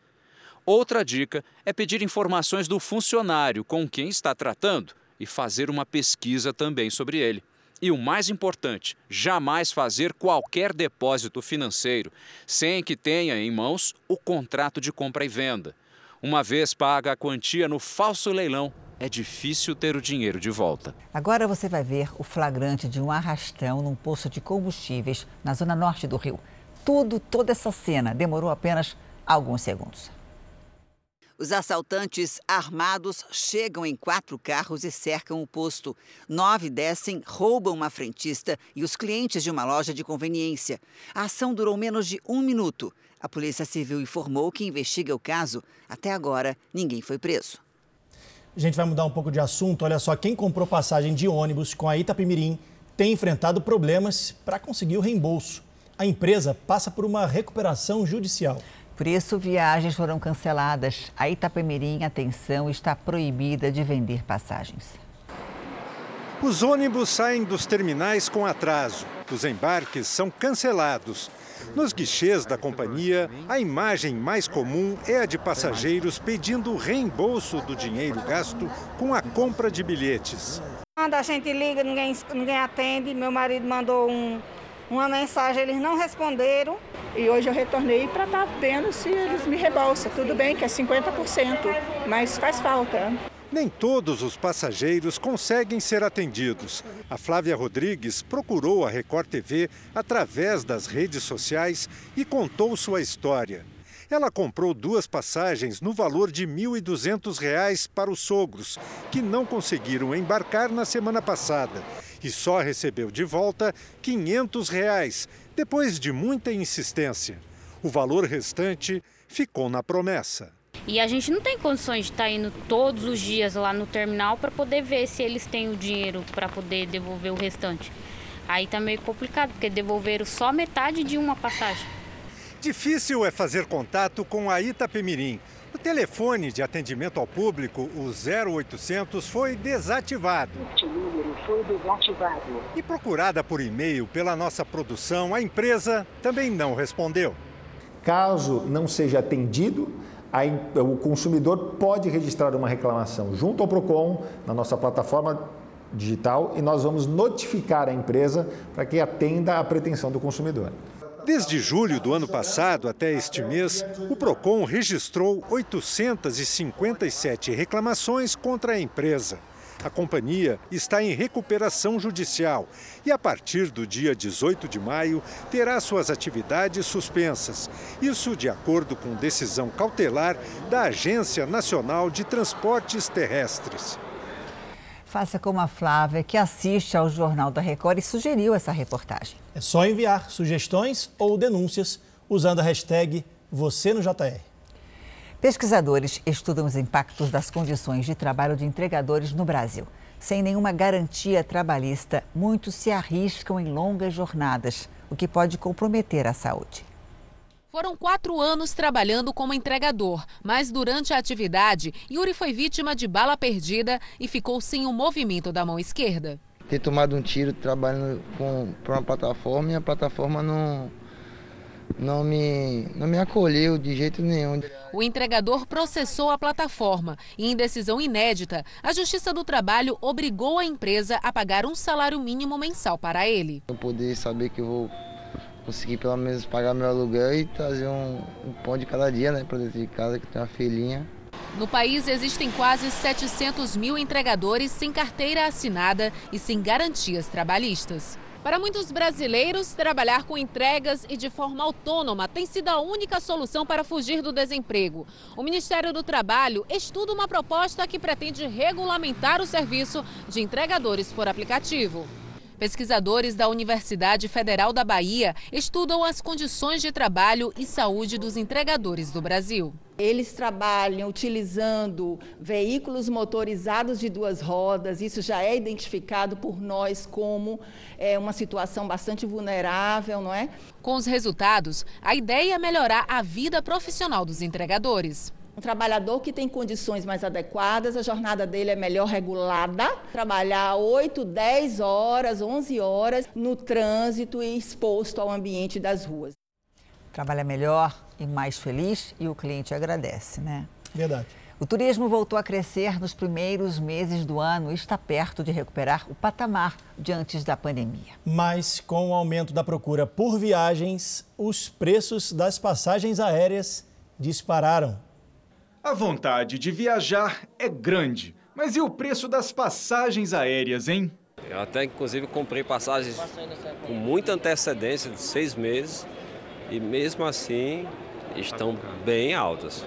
[SPEAKER 48] Outra dica é pedir informações do funcionário com quem está tratando e fazer uma pesquisa também sobre ele. E o mais importante, jamais fazer qualquer depósito financeiro sem que tenha em mãos o contrato de compra e venda. Uma vez paga a quantia no falso leilão, é difícil ter o dinheiro de volta.
[SPEAKER 1] Agora você vai ver o flagrante de um arrastão num poço de combustíveis na zona norte do Rio. Tudo, toda essa cena demorou apenas alguns segundos. Os assaltantes armados chegam em quatro carros e cercam o posto. Nove descem, roubam uma frentista e os clientes de uma loja de conveniência. A ação durou menos de um minuto. A Polícia Civil informou que investiga o caso. Até agora, ninguém foi preso.
[SPEAKER 2] A gente vai mudar um pouco de assunto. Olha só, quem comprou passagem de ônibus com a Itapemirim tem enfrentado problemas para conseguir o reembolso. A empresa passa por uma recuperação judicial.
[SPEAKER 1] Por isso, viagens foram canceladas. A Itapemirim, atenção, está proibida de vender passagens.
[SPEAKER 52] Os ônibus saem dos terminais com atraso. Os embarques são cancelados.
[SPEAKER 53] Nos guichês da companhia, a imagem mais comum é a de passageiros pedindo reembolso do dinheiro gasto com a compra de bilhetes.
[SPEAKER 54] Quando a gente liga, ninguém, ninguém atende. Meu marido mandou um, uma mensagem, eles não responderam.
[SPEAKER 55] E hoje eu retornei para estar tá vendo se eles me reembolsam. Tudo bem que é 50%, mas faz falta.
[SPEAKER 53] Nem todos os passageiros conseguem ser atendidos. A Flávia Rodrigues procurou a Record TV através das redes sociais e contou sua história. Ela comprou duas passagens no valor de R$ 1.200 para os sogros, que não conseguiram embarcar na semana passada e só recebeu de volta 500 reais, depois de muita insistência. O valor restante ficou na promessa.
[SPEAKER 47] E a gente não tem condições de estar tá indo todos os dias lá no terminal para poder ver se eles têm o dinheiro para poder devolver o restante. Aí tá meio complicado, porque devolveram só metade de uma passagem.
[SPEAKER 53] Difícil é fazer contato com a Itapemirim. O telefone de atendimento ao público, o 0800, foi desativado. Este número foi desativado. E procurada por e-mail pela nossa produção, a empresa também não respondeu.
[SPEAKER 56] Caso não seja atendido, o consumidor pode registrar uma reclamação junto ao PROCON, na nossa plataforma digital, e nós vamos notificar a empresa para que atenda à pretensão do consumidor.
[SPEAKER 53] Desde julho do ano passado até este mês, o PROCON registrou 857 reclamações contra a empresa. A companhia está em recuperação judicial e, a partir do dia 18 de maio, terá suas atividades suspensas. Isso de acordo com decisão cautelar da Agência Nacional de Transportes Terrestres.
[SPEAKER 1] Faça como a Flávia, que assiste ao Jornal da Record e sugeriu essa reportagem.
[SPEAKER 2] É só enviar sugestões ou denúncias usando a hashtag Você no JR.
[SPEAKER 1] Pesquisadores estudam os impactos das condições de trabalho de entregadores no Brasil. Sem nenhuma garantia trabalhista, muitos se arriscam em longas jornadas, o que pode comprometer a saúde.
[SPEAKER 38] Foram quatro anos trabalhando como entregador, mas durante a atividade, Yuri foi vítima de bala perdida e ficou sem o movimento da mão esquerda.
[SPEAKER 57] Ter tomado um tiro trabalhando com, para uma plataforma e a plataforma não, não me, não me acolheu de jeito nenhum.
[SPEAKER 38] O entregador processou a plataforma e, em decisão inédita, a Justiça do Trabalho obrigou a empresa a pagar um salário mínimo mensal para ele.
[SPEAKER 57] Eu poder saber que eu vou conseguir pelo menos pagar meu aluguel e trazer um, um pão de cada dia né, para dentro de casa, que tem uma filhinha.
[SPEAKER 38] No país existem quase 700 mil entregadores sem carteira assinada e sem garantias trabalhistas. Para muitos brasileiros, trabalhar com entregas e de forma autônoma tem sido a única solução para fugir do desemprego. O Ministério do Trabalho estuda uma proposta que pretende regulamentar o serviço de entregadores por aplicativo. Pesquisadores da Universidade Federal da Bahia estudam as condições de trabalho e saúde dos entregadores do Brasil.
[SPEAKER 58] Eles trabalham utilizando veículos motorizados de duas rodas, isso já é identificado por nós como é, uma situação bastante vulnerável, não é?
[SPEAKER 38] Com os resultados, a ideia é melhorar a vida profissional dos entregadores.
[SPEAKER 58] Um trabalhador que tem condições mais adequadas, a jornada dele é melhor regulada, trabalhar 8, 10 horas, 11 horas no trânsito e exposto ao ambiente das ruas.
[SPEAKER 1] Trabalha melhor e mais feliz e o cliente agradece, né?
[SPEAKER 2] Verdade.
[SPEAKER 1] O turismo voltou a crescer nos primeiros meses do ano e está perto de recuperar o patamar de antes da pandemia.
[SPEAKER 2] Mas com o aumento da procura por viagens, os preços das passagens aéreas dispararam.
[SPEAKER 12] A vontade de viajar é grande, mas e o preço das passagens aéreas, hein?
[SPEAKER 59] Eu até, inclusive, comprei passagens com muita antecedência, de seis meses, e mesmo assim estão bem altas.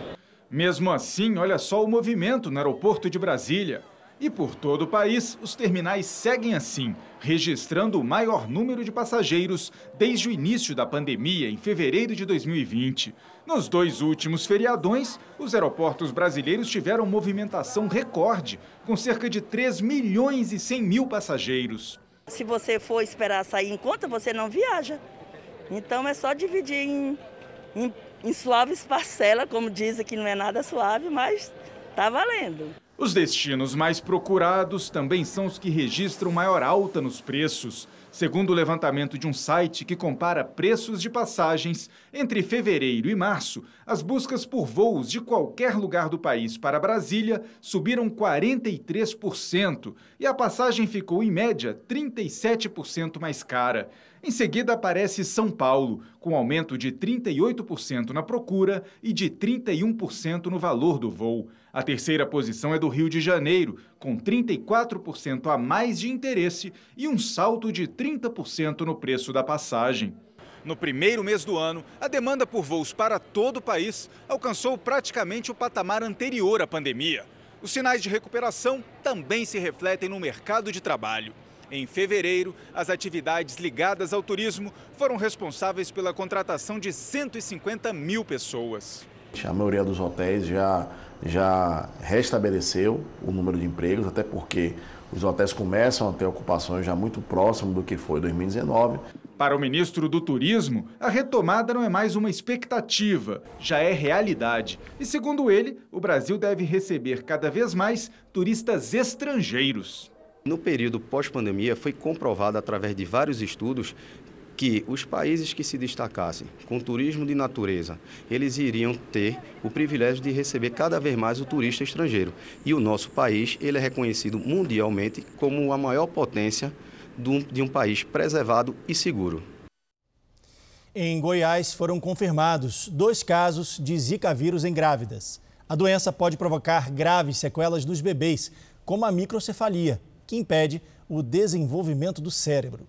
[SPEAKER 12] Mesmo assim, olha só o movimento no aeroporto de Brasília. E por todo o país, os terminais seguem assim, registrando o maior número de passageiros desde o início da pandemia, em fevereiro de 2020. Nos dois últimos feriadões, os aeroportos brasileiros tiveram movimentação recorde, com cerca de 3 milhões e 100 mil passageiros.
[SPEAKER 60] Se você for esperar sair em conta, você não viaja. Então é só dividir em, em, em suaves parcelas, como dizem que não é nada suave, mas está valendo.
[SPEAKER 12] Os destinos mais procurados também são os que registram maior alta nos preços. Segundo o levantamento de um site que compara preços de passagens entre fevereiro e março, as buscas por voos de qualquer lugar do país para Brasília subiram 43% e a passagem ficou, em média, 37% mais cara. Em seguida aparece São Paulo, com aumento de 38% na procura e de 31% no valor do voo. A terceira posição é do Rio de Janeiro, com 34% a mais de interesse e um salto de 30% no preço da passagem. No primeiro mês do ano, a demanda por voos para todo o país alcançou praticamente o patamar anterior à pandemia. Os sinais de recuperação também se refletem no mercado de trabalho. Em fevereiro, as atividades ligadas ao turismo foram responsáveis pela contratação de 150 mil pessoas.
[SPEAKER 61] A maioria dos hotéis já já restabeleceu o número de empregos, até porque os hotéis começam a ter ocupações já muito próximo do que foi 2019.
[SPEAKER 12] Para o ministro do Turismo, a retomada não é mais uma expectativa, já é realidade. E segundo ele, o Brasil deve receber cada vez mais turistas estrangeiros.
[SPEAKER 57] No período pós-pandemia, foi comprovado através de vários estudos que os países que se destacassem com turismo de natureza, eles iriam ter o privilégio de receber cada vez mais o turista estrangeiro. E o nosso país, ele é reconhecido mundialmente como a maior potência de um país preservado e seguro.
[SPEAKER 2] Em Goiás foram confirmados dois casos de Zika vírus em grávidas. A doença pode provocar graves sequelas nos bebês, como a microcefalia, que impede o desenvolvimento do cérebro.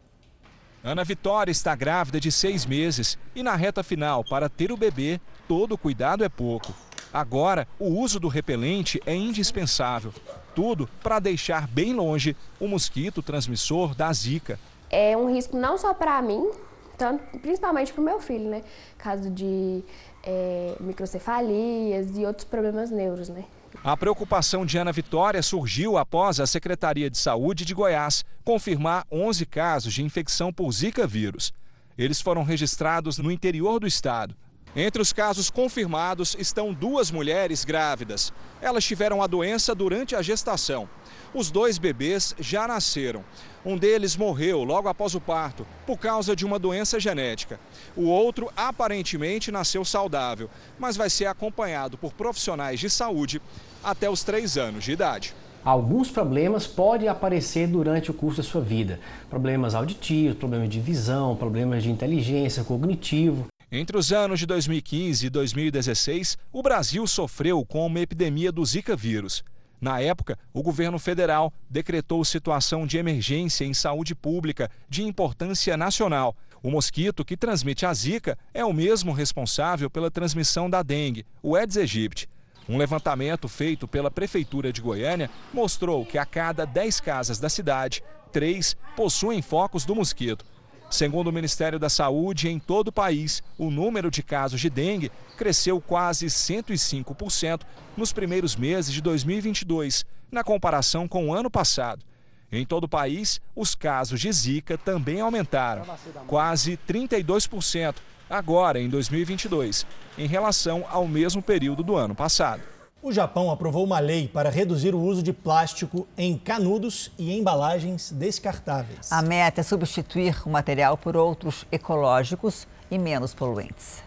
[SPEAKER 47] Ana Vitória está grávida de seis meses e na reta final, para ter o bebê, todo cuidado é pouco. Agora, o uso do repelente é indispensável. Tudo para deixar bem longe o mosquito transmissor da Zika.
[SPEAKER 62] É um risco não só para mim, tanto, principalmente para o meu filho, né? Caso de é, microcefalias e outros problemas neuros, né?
[SPEAKER 47] A preocupação de Ana Vitória surgiu após a Secretaria de Saúde de Goiás confirmar 11 casos de infecção por Zika vírus. Eles foram registrados no interior do estado. Entre os casos confirmados estão duas mulheres grávidas. Elas tiveram a doença durante a gestação. Os dois bebês já nasceram. Um deles morreu logo após o parto, por causa de uma doença genética. O outro aparentemente nasceu saudável, mas vai ser acompanhado por profissionais de saúde até os três anos de idade.
[SPEAKER 63] Alguns problemas podem aparecer durante o curso da sua vida. Problemas auditivos, problemas de visão, problemas de inteligência, cognitivo.
[SPEAKER 47] Entre os anos de 2015 e 2016, o Brasil sofreu com uma epidemia do Zika vírus. Na época, o governo federal decretou situação de emergência em saúde pública de importância nacional. O mosquito que transmite a Zika é o mesmo responsável pela transmissão da dengue, o Aedes aegypti. Um levantamento feito pela Prefeitura de Goiânia mostrou que a cada 10 casas da cidade, três possuem focos do mosquito. Segundo o Ministério da Saúde, em todo o país, o número de casos de dengue cresceu quase 105% nos primeiros meses de 2022, na comparação com o ano passado. Em todo o país, os casos de Zika também aumentaram, quase 32%, agora em 2022, em relação ao mesmo período do ano passado.
[SPEAKER 2] O Japão aprovou uma lei para reduzir o uso de plástico em canudos e embalagens descartáveis.
[SPEAKER 1] A meta é substituir o material por outros ecológicos e menos poluentes.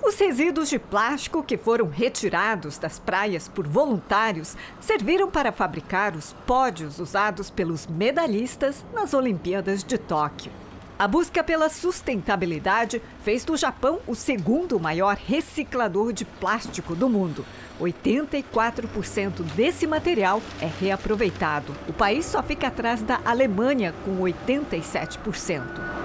[SPEAKER 64] Os resíduos de plástico que foram retirados das praias por voluntários serviram para fabricar os pódios usados pelos medalhistas nas Olimpíadas de Tóquio. A busca pela sustentabilidade fez do Japão o segundo maior reciclador de plástico do mundo. 84% desse material é reaproveitado. O país só fica atrás da Alemanha, com 87%.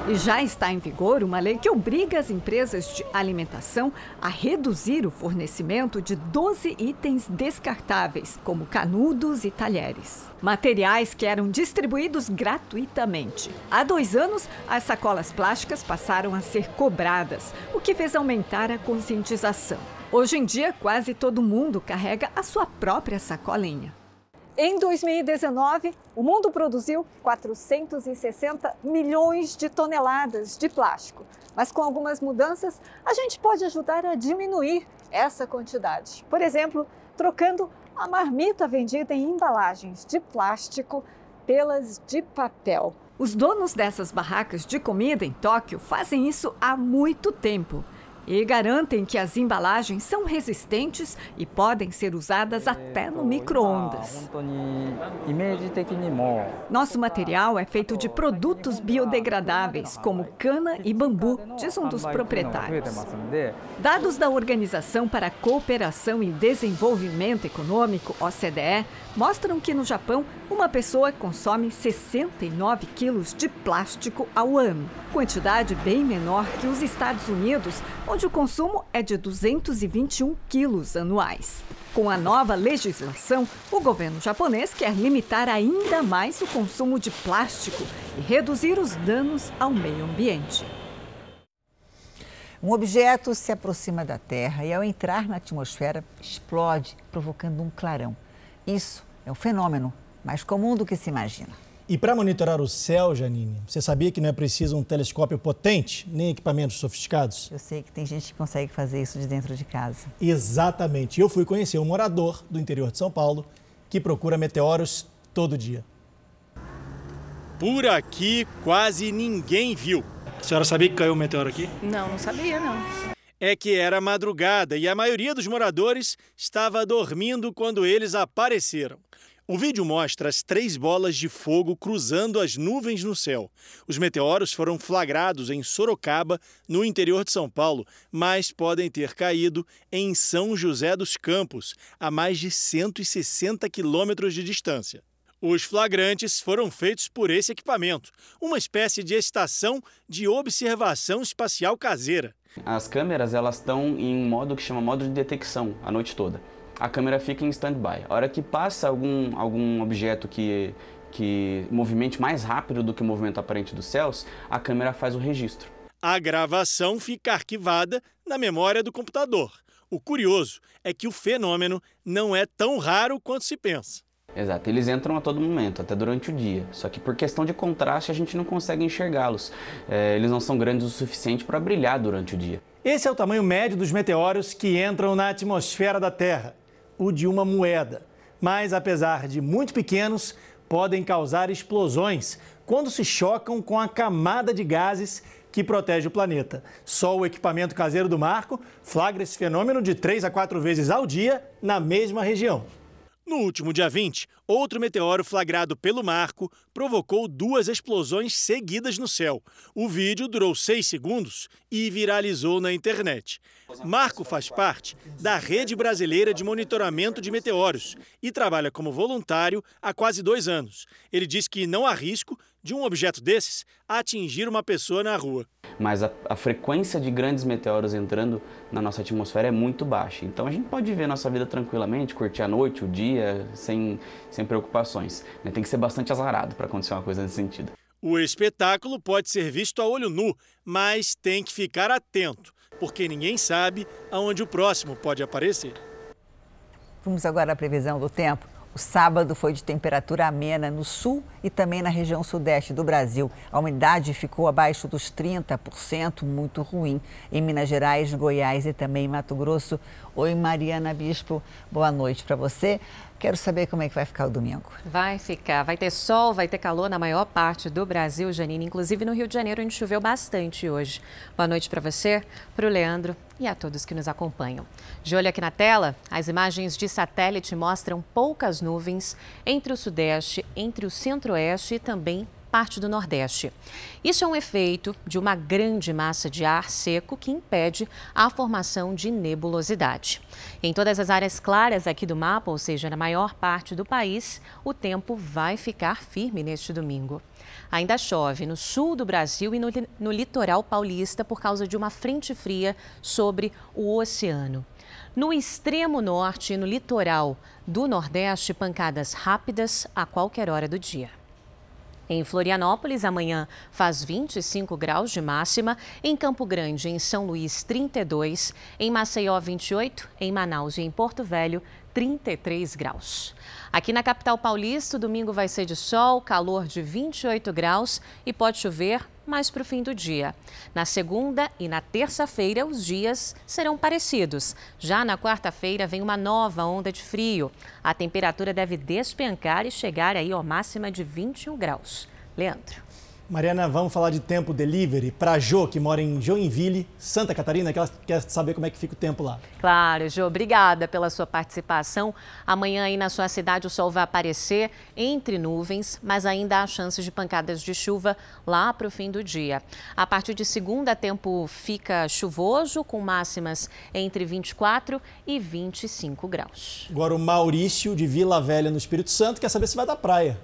[SPEAKER 64] E já está em vigor uma lei que obriga as empresas de alimentação a reduzir o fornecimento de 12 itens descartáveis, como canudos e talheres. Materiais que eram distribuídos gratuitamente. Há dois anos, as sacolas plásticas passaram a ser cobradas, o que fez aumentar a conscientização. Hoje em dia, quase todo mundo carrega a sua própria sacolinha. Em 2019, o mundo produziu 460 milhões de toneladas de plástico. Mas com algumas mudanças, a gente pode ajudar a diminuir essa quantidade. Por exemplo, trocando a marmita vendida em embalagens de plástico pelas de papel. Os donos dessas barracas de comida em Tóquio fazem isso há muito tempo e garantem que as embalagens são resistentes e podem ser usadas até no micro-ondas. Nosso material é feito de produtos biodegradáveis, como cana e bambu, diz um dos proprietários. Dados da Organização para a Cooperação e Desenvolvimento Econômico, OCDE, mostram que no Japão uma pessoa consome 69 quilos de plástico ao ano, quantidade bem menor que os Estados Unidos, onde o consumo é de 221 quilos anuais. Com a nova legislação, o governo japonês quer limitar ainda mais o consumo de plástico e reduzir os danos ao meio ambiente.
[SPEAKER 1] Um objeto se aproxima da Terra e, ao entrar na atmosfera, explode, provocando um clarão. Isso é um fenômeno mais comum do que se imagina.
[SPEAKER 65] E para monitorar o céu, Janine, você sabia que não é preciso um telescópio potente, nem equipamentos sofisticados?
[SPEAKER 1] Eu sei que tem gente que consegue fazer isso de dentro de casa.
[SPEAKER 65] Exatamente. Eu fui conhecer um morador do interior de São Paulo que procura meteoros todo dia.
[SPEAKER 2] Por aqui, quase ninguém viu.
[SPEAKER 65] A senhora sabia que caiu um meteoro aqui?
[SPEAKER 66] Não, não sabia, não.
[SPEAKER 2] É que era madrugada e a maioria dos moradores estava dormindo quando eles apareceram. O vídeo mostra as três bolas de fogo cruzando as nuvens no céu. Os meteoros foram flagrados em Sorocaba, no interior de São Paulo, mas podem ter caído em São José dos Campos, a mais de 160 quilômetros de distância. Os flagrantes foram feitos por esse equipamento, uma espécie de estação de observação espacial caseira.
[SPEAKER 67] As câmeras elas estão em um modo que chama modo de detecção a noite toda a câmera fica em stand-by. A hora que passa algum, algum objeto que, que movimente mais rápido do que o movimento aparente dos céus, a câmera faz o registro.
[SPEAKER 2] A gravação fica arquivada na memória do computador. O curioso é que o fenômeno não é tão raro quanto se pensa.
[SPEAKER 67] Exato, eles entram a todo momento, até durante o dia. Só que por questão de contraste a gente não consegue enxergá-los. É, eles não são grandes o suficiente para brilhar durante o dia.
[SPEAKER 65] Esse é o tamanho médio dos meteoros que entram na atmosfera da Terra o de uma moeda. Mas, apesar de muito pequenos, podem causar explosões quando se chocam com a camada de gases que protege o planeta. Só o equipamento caseiro do Marco flagra esse fenômeno de três a quatro vezes ao dia na mesma região.
[SPEAKER 2] No último dia 20, outro meteoro flagrado pelo Marco provocou duas explosões seguidas no céu. O vídeo durou seis segundos e viralizou na internet. Marco faz parte da Rede Brasileira de Monitoramento de Meteoros e trabalha como voluntário há quase dois anos. Ele diz que não há risco de um objeto desses atingir uma pessoa na rua.
[SPEAKER 67] Mas a, a, frequência de grandes meteoros entrando na nossa atmosfera é muito baixa. Então a gente pode viver nossa vida tranquilamente, curtir a noite, o dia, sem, sem preocupações. Né? Tem que ser bastante azarado para acontecer uma coisa nesse sentido.
[SPEAKER 2] O espetáculo pode ser visto a olho nu, mas tem que ficar atento, porque ninguém sabe aonde o próximo pode aparecer.
[SPEAKER 1] Vamos agora à previsão do tempo. O sábado foi de temperatura amena no sul e também na região sudeste do Brasil. A umidade ficou abaixo dos 30%, muito ruim. Em Minas Gerais, Goiás e também Mato Grosso. Oi, Mariana Bispo, boa noite para você. Quero saber como é que vai ficar o domingo.
[SPEAKER 68] Vai ficar, vai ter sol, vai ter calor na maior parte do Brasil, Janine, inclusive no Rio de Janeiro, onde choveu bastante hoje. Boa noite para você, para o Leandro e a todos que nos acompanham. De olho aqui na tela, as imagens de satélite mostram poucas nuvens entre o sudeste, entre o centro-oeste e também parte do Nordeste. Isso é um efeito de uma grande massa de ar seco que impede a formação de nebulosidade. Em todas as áreas claras aqui do mapa, ou seja, na maior parte do país, o tempo vai ficar firme neste domingo. Ainda chove no sul do Brasil e no, no litoral paulista por causa de uma frente fria sobre o oceano. No extremo norte e no litoral do Nordeste, pancadas rápidas a qualquer hora do dia. Em Florianópolis, amanhã faz 25 graus de máxima. Em Campo Grande, em São Luís, 32. Em Maceió, 28. Em Manaus e em Porto Velho, 33 graus. Aqui na capital paulista, o domingo vai ser de sol, calor de 28 graus e pode chover mais para o fim do dia. Na segunda e na terça-feira, os dias serão parecidos. Já na quarta-feira, vem uma nova onda de frio. A temperatura deve despencar e chegar aí ao máxima de 21 graus. Leandro.
[SPEAKER 2] Mariana, vamos falar de tempo delivery para a Jo, que mora em Joinville, Santa Catarina, que ela quer saber como é que fica o tempo lá.
[SPEAKER 68] Claro, Jo, obrigada pela sua participação. Amanhã aí na sua cidade o sol vai aparecer entre nuvens, mas ainda há chances de pancadas de chuva lá para o fim do dia. A partir de segunda, tempo fica chuvoso, com máximas entre 24 e 25 graus.
[SPEAKER 2] Agora o Maurício, de Vila Velha, no Espírito Santo, quer saber se vai da praia.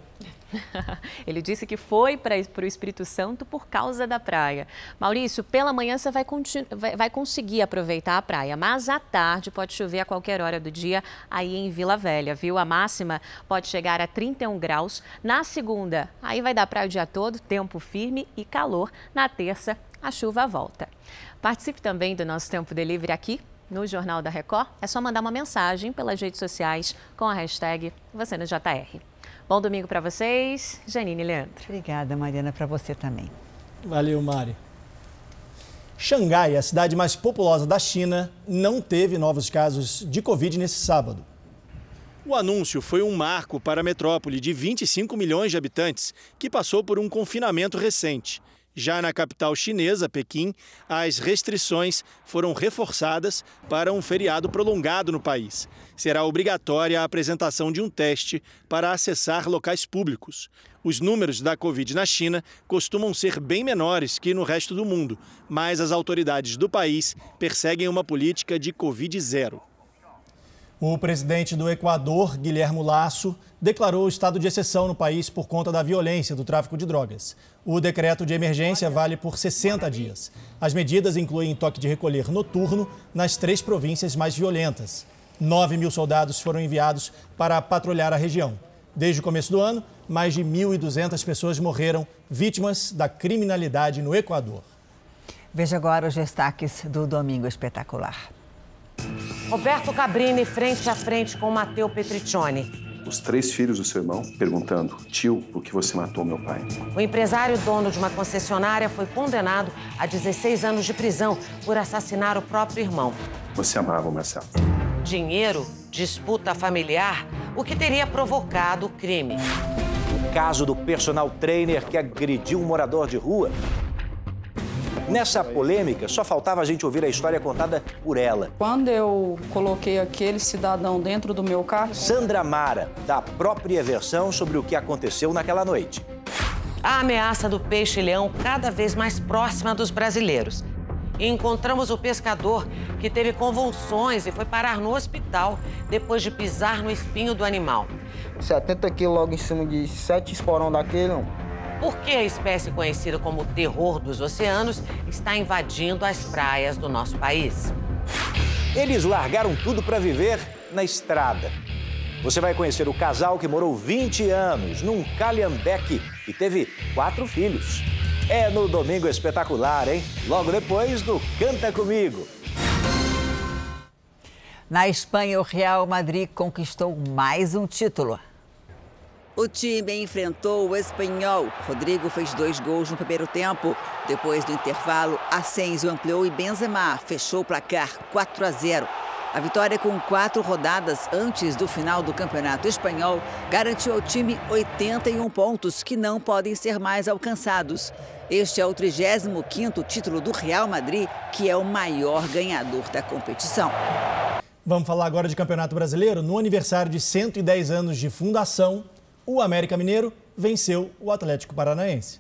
[SPEAKER 2] [LAUGHS]
[SPEAKER 68] Ele disse que foi para o Espírito Santo por causa da praia. Maurício, pela manhã você vai, vai, vai, conseguir aproveitar a praia, mas à tarde pode chover a qualquer hora do dia aí em Vila Velha, viu? A máxima pode chegar a 31 graus. Na segunda, aí vai dar praia o dia todo, tempo firme e calor. Na terça, a chuva volta. Participe também do nosso Tempo Delivery aqui no Jornal da Record. É só mandar uma mensagem pelas redes sociais com a hashtag Você no JR. Bom domingo para vocês, Janine e Leandro.
[SPEAKER 1] Obrigada, Mariana, para você também.
[SPEAKER 2] Valeu, Mari. Xangai, a cidade mais populosa da China, não teve novos casos de Covid nesse sábado.
[SPEAKER 69] O anúncio foi um marco para a metrópole de 25 milhões de habitantes, que passou por um confinamento recente. Já na capital chinesa, Pequim, as restrições foram reforçadas para um feriado prolongado no país. Será obrigatória a apresentação de um teste para acessar locais públicos. Os números da Covid na China costumam ser bem menores que no resto do mundo, mas as autoridades do país perseguem uma política de Covid zero.
[SPEAKER 2] O presidente do Equador, Guilherme Lasso, declarou estado de exceção no país por conta da violência do tráfico de drogas. O decreto de emergência vale por 60 dias. As medidas incluem toque de recolher noturno nas três províncias mais violentas. 9 mil soldados foram enviados para patrulhar a região. Desde o começo do ano, mais de 1.200 pessoas morreram vítimas da criminalidade no Equador.
[SPEAKER 1] Veja agora os destaques do Domingo Espetacular.
[SPEAKER 70] Roberto Cabrini frente a frente com Matteo Petriccione.
[SPEAKER 71] Os três filhos do seu irmão perguntando: Tio, por que você matou meu pai?
[SPEAKER 70] O empresário dono de uma concessionária foi condenado a 16 anos de prisão por assassinar o próprio irmão.
[SPEAKER 71] Você amava o Marcelo?
[SPEAKER 70] Dinheiro, disputa familiar, o que teria provocado o crime.
[SPEAKER 72] O caso do personal trainer que agrediu um morador de rua Nessa polêmica, só faltava a gente ouvir a história contada por ela.
[SPEAKER 73] Quando eu coloquei aquele cidadão dentro do meu carro.
[SPEAKER 72] Sandra Mara, da própria versão sobre o que aconteceu naquela noite.
[SPEAKER 70] A ameaça do peixe-leão cada vez mais próxima dos brasileiros. E encontramos o pescador que teve convulsões e foi parar no hospital depois de pisar no espinho do animal.
[SPEAKER 74] 70 quilos logo em cima de sete esporão daquele,
[SPEAKER 70] por que a espécie conhecida como terror dos oceanos está invadindo as praias do nosso país.
[SPEAKER 72] Eles largaram tudo para viver na estrada. Você vai conhecer o casal que morou 20 anos num calhambeque e teve quatro filhos. É no Domingo Espetacular, hein? Logo depois do Canta Comigo.
[SPEAKER 1] Na Espanha, o Real Madrid conquistou mais um título.
[SPEAKER 75] O time enfrentou o espanhol. Rodrigo fez dois gols no primeiro tempo. Depois do intervalo, Asensio ampliou e Benzema fechou o placar 4 a 0. A vitória com quatro rodadas antes do final do Campeonato Espanhol garantiu ao time 81 pontos que não podem ser mais alcançados. Este é o 35º título do Real Madrid, que é o maior ganhador da competição.
[SPEAKER 2] Vamos falar agora de Campeonato Brasileiro. No aniversário de 110 anos de fundação, o América Mineiro venceu o Atlético Paranaense.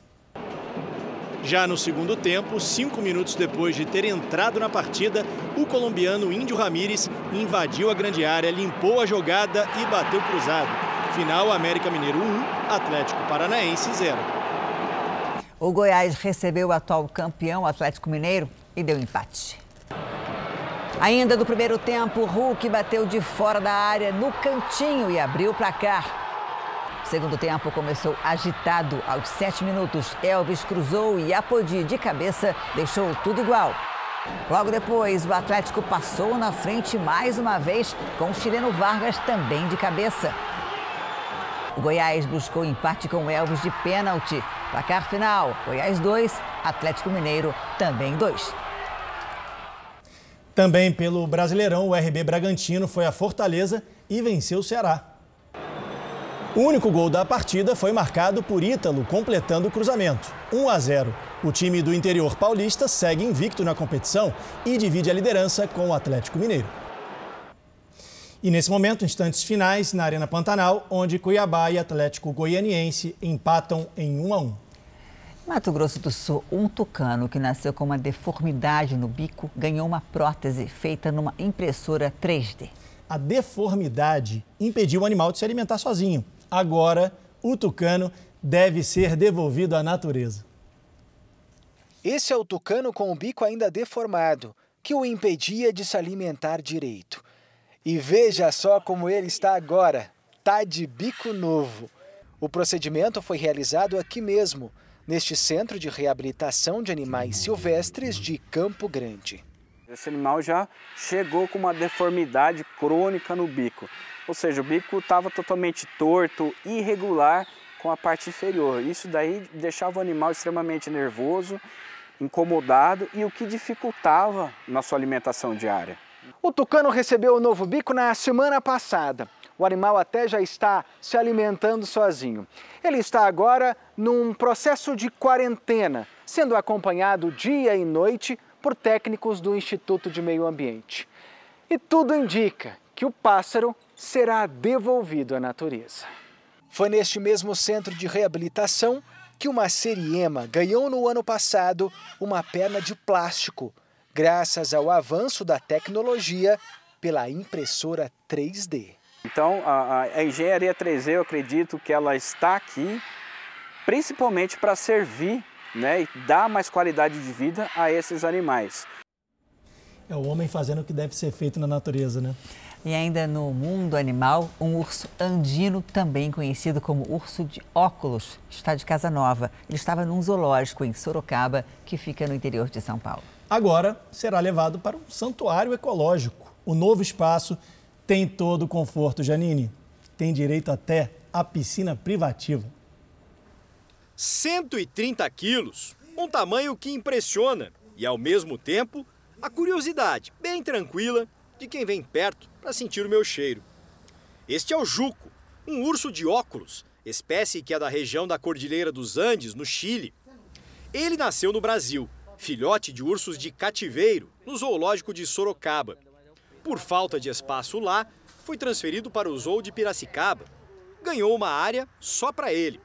[SPEAKER 69] Já no segundo tempo, cinco minutos depois de ter entrado na partida, o colombiano Índio Ramírez invadiu a grande área, limpou a jogada e bateu cruzado. Final América Mineiro 1, Atlético Paranaense 0.
[SPEAKER 1] O Goiás recebeu o atual campeão Atlético Mineiro e deu empate. Ainda no primeiro tempo, o Hulk bateu de fora da área no cantinho e abriu o placar. Segundo tempo começou agitado. Aos sete minutos, Elvis cruzou e Apodi de cabeça deixou tudo igual. Logo depois, o Atlético passou na frente mais uma vez, com o chileno Vargas também de cabeça. O Goiás buscou empate com Elvis de pênalti. Placar final: Goiás 2, Atlético Mineiro também 2.
[SPEAKER 2] Também pelo Brasileirão, o RB Bragantino foi a Fortaleza e venceu o Ceará. O único gol da partida foi marcado por Ítalo, completando o cruzamento. 1 a 0. O time do interior paulista segue invicto na competição e divide a liderança com o Atlético Mineiro. E nesse momento, instantes finais na Arena Pantanal, onde Cuiabá e Atlético Goianiense empatam em 1 a 1.
[SPEAKER 1] Mato Grosso do Sul, um tucano que nasceu com uma deformidade no bico ganhou uma prótese feita numa impressora 3D.
[SPEAKER 2] A deformidade impediu o animal de se alimentar sozinho. Agora, o tucano deve ser devolvido à natureza.
[SPEAKER 76] Esse é o tucano com o bico ainda deformado, que o impedia de se alimentar direito. E veja só como ele está agora, tá de bico novo. O procedimento foi realizado aqui mesmo, neste Centro de Reabilitação de Animais Silvestres de Campo Grande.
[SPEAKER 64] Esse animal já chegou com uma deformidade crônica no bico. Ou seja, o bico estava totalmente torto, irregular com a parte inferior. Isso daí deixava o animal extremamente nervoso, incomodado e o que dificultava na sua alimentação diária.
[SPEAKER 76] O tucano recebeu o novo bico na semana passada. O animal até já está se alimentando sozinho. Ele está agora num processo de quarentena, sendo acompanhado dia e noite por técnicos do Instituto de Meio Ambiente. E tudo indica que o pássaro será devolvido à natureza. Foi neste mesmo centro de reabilitação que uma seriema ganhou no ano passado uma perna de plástico, graças ao avanço da tecnologia pela impressora 3D.
[SPEAKER 64] Então, a, a engenharia 3D, eu acredito que ela está aqui principalmente para servir né, e dar mais qualidade de vida a esses animais.
[SPEAKER 2] É o homem fazendo o que deve ser feito na natureza, né?
[SPEAKER 1] E ainda no mundo animal, um urso andino, também conhecido como urso de óculos, está de casa nova. Ele estava num zoológico em Sorocaba, que fica no interior de São Paulo.
[SPEAKER 2] Agora será levado para um santuário ecológico. O novo espaço tem todo o conforto, Janine. Tem direito até à piscina privativa.
[SPEAKER 69] 130 quilos, um tamanho que impressiona e, ao mesmo tempo, a curiosidade bem tranquila de quem vem perto para sentir o meu cheiro. Este é o Juco, um urso de óculos, espécie que é da região da Cordilheira dos Andes, no Chile. Ele nasceu no Brasil, filhote de ursos de cativeiro, no zoológico de Sorocaba. Por falta de espaço lá, foi transferido para o zoo de Piracicaba. Ganhou uma área só para ele.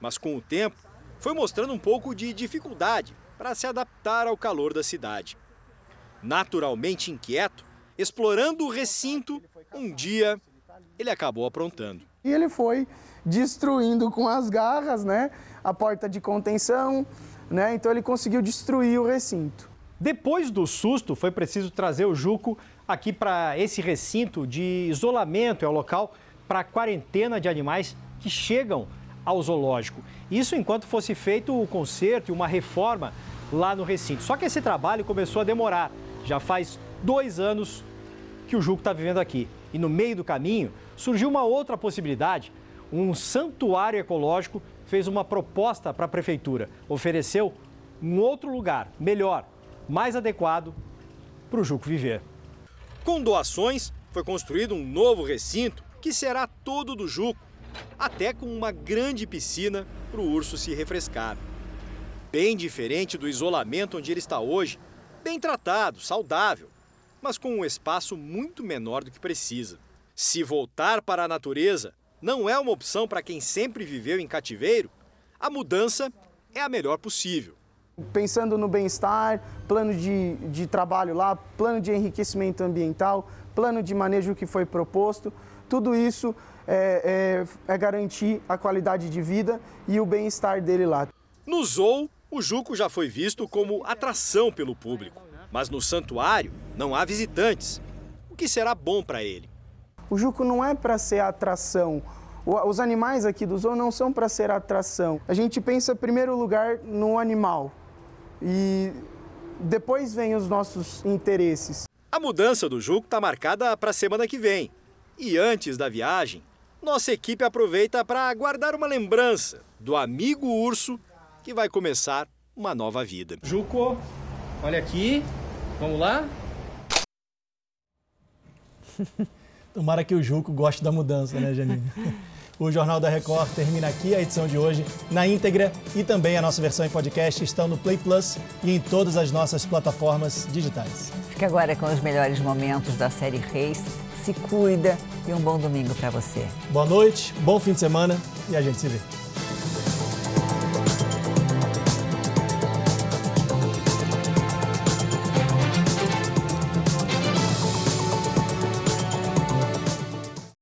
[SPEAKER 69] Mas com o tempo, foi mostrando um pouco de dificuldade para se adaptar ao calor da cidade. Naturalmente inquieto, explorando o recinto, um dia ele acabou aprontando.
[SPEAKER 77] E ele foi destruindo com as garras, né, a porta de contenção, né? Então ele conseguiu destruir o recinto.
[SPEAKER 78] Depois do susto, foi preciso trazer o Juco aqui para esse recinto de isolamento, é o local para quarentena de animais que chegam ao zoológico. Isso enquanto fosse feito o conserto e uma reforma lá no recinto. Só que esse trabalho começou a demorar. Já faz dois anos que o Juco está vivendo aqui. E no meio do caminho surgiu uma outra possibilidade. Um santuário ecológico fez uma proposta para a prefeitura. Ofereceu um outro lugar, melhor, mais adequado para o Juco viver.
[SPEAKER 69] Com doações, foi construído um novo recinto que será todo do Juco, até com uma grande piscina para o urso se refrescar. Bem diferente do isolamento onde ele está hoje, bem tratado, saudável, mas com um espaço muito menor do que precisa. Se voltar para a natureza não é uma opção para quem sempre viveu em cativeiro, a mudança é a melhor possível.
[SPEAKER 77] Pensando no bem-estar, plano de, de trabalho lá, plano de enriquecimento ambiental, plano de manejo que foi proposto, tudo isso é, é, é garantir a qualidade de vida e o bem-estar dele lá.
[SPEAKER 69] No zoo, o Juco já foi visto como atração pelo público, mas no santuário não há visitantes, o que será bom para ele.
[SPEAKER 77] O Juco não é para ser atração. Os animais aqui do zoo não são para ser atração. A gente pensa, em primeiro lugar, no animal e depois vem os nossos interesses.
[SPEAKER 69] A mudança do Juco está marcada para a semana que vem. E antes da viagem, nossa equipe aproveita para guardar uma lembrança do amigo urso que vai começar uma nova vida.
[SPEAKER 78] Juco, olha aqui, vamos lá? [LAUGHS]
[SPEAKER 2] Tomara que o Juco goste da mudança, né, Janine? O Jornal da Record termina aqui a edição de hoje na íntegra e também a nossa versão em podcast estão no Play Plus e em todas as nossas plataformas digitais.
[SPEAKER 1] Fica agora com os melhores momentos da série Reis. Se cuida e um bom domingo para você.
[SPEAKER 2] Boa noite, bom fim de semana e a gente se vê.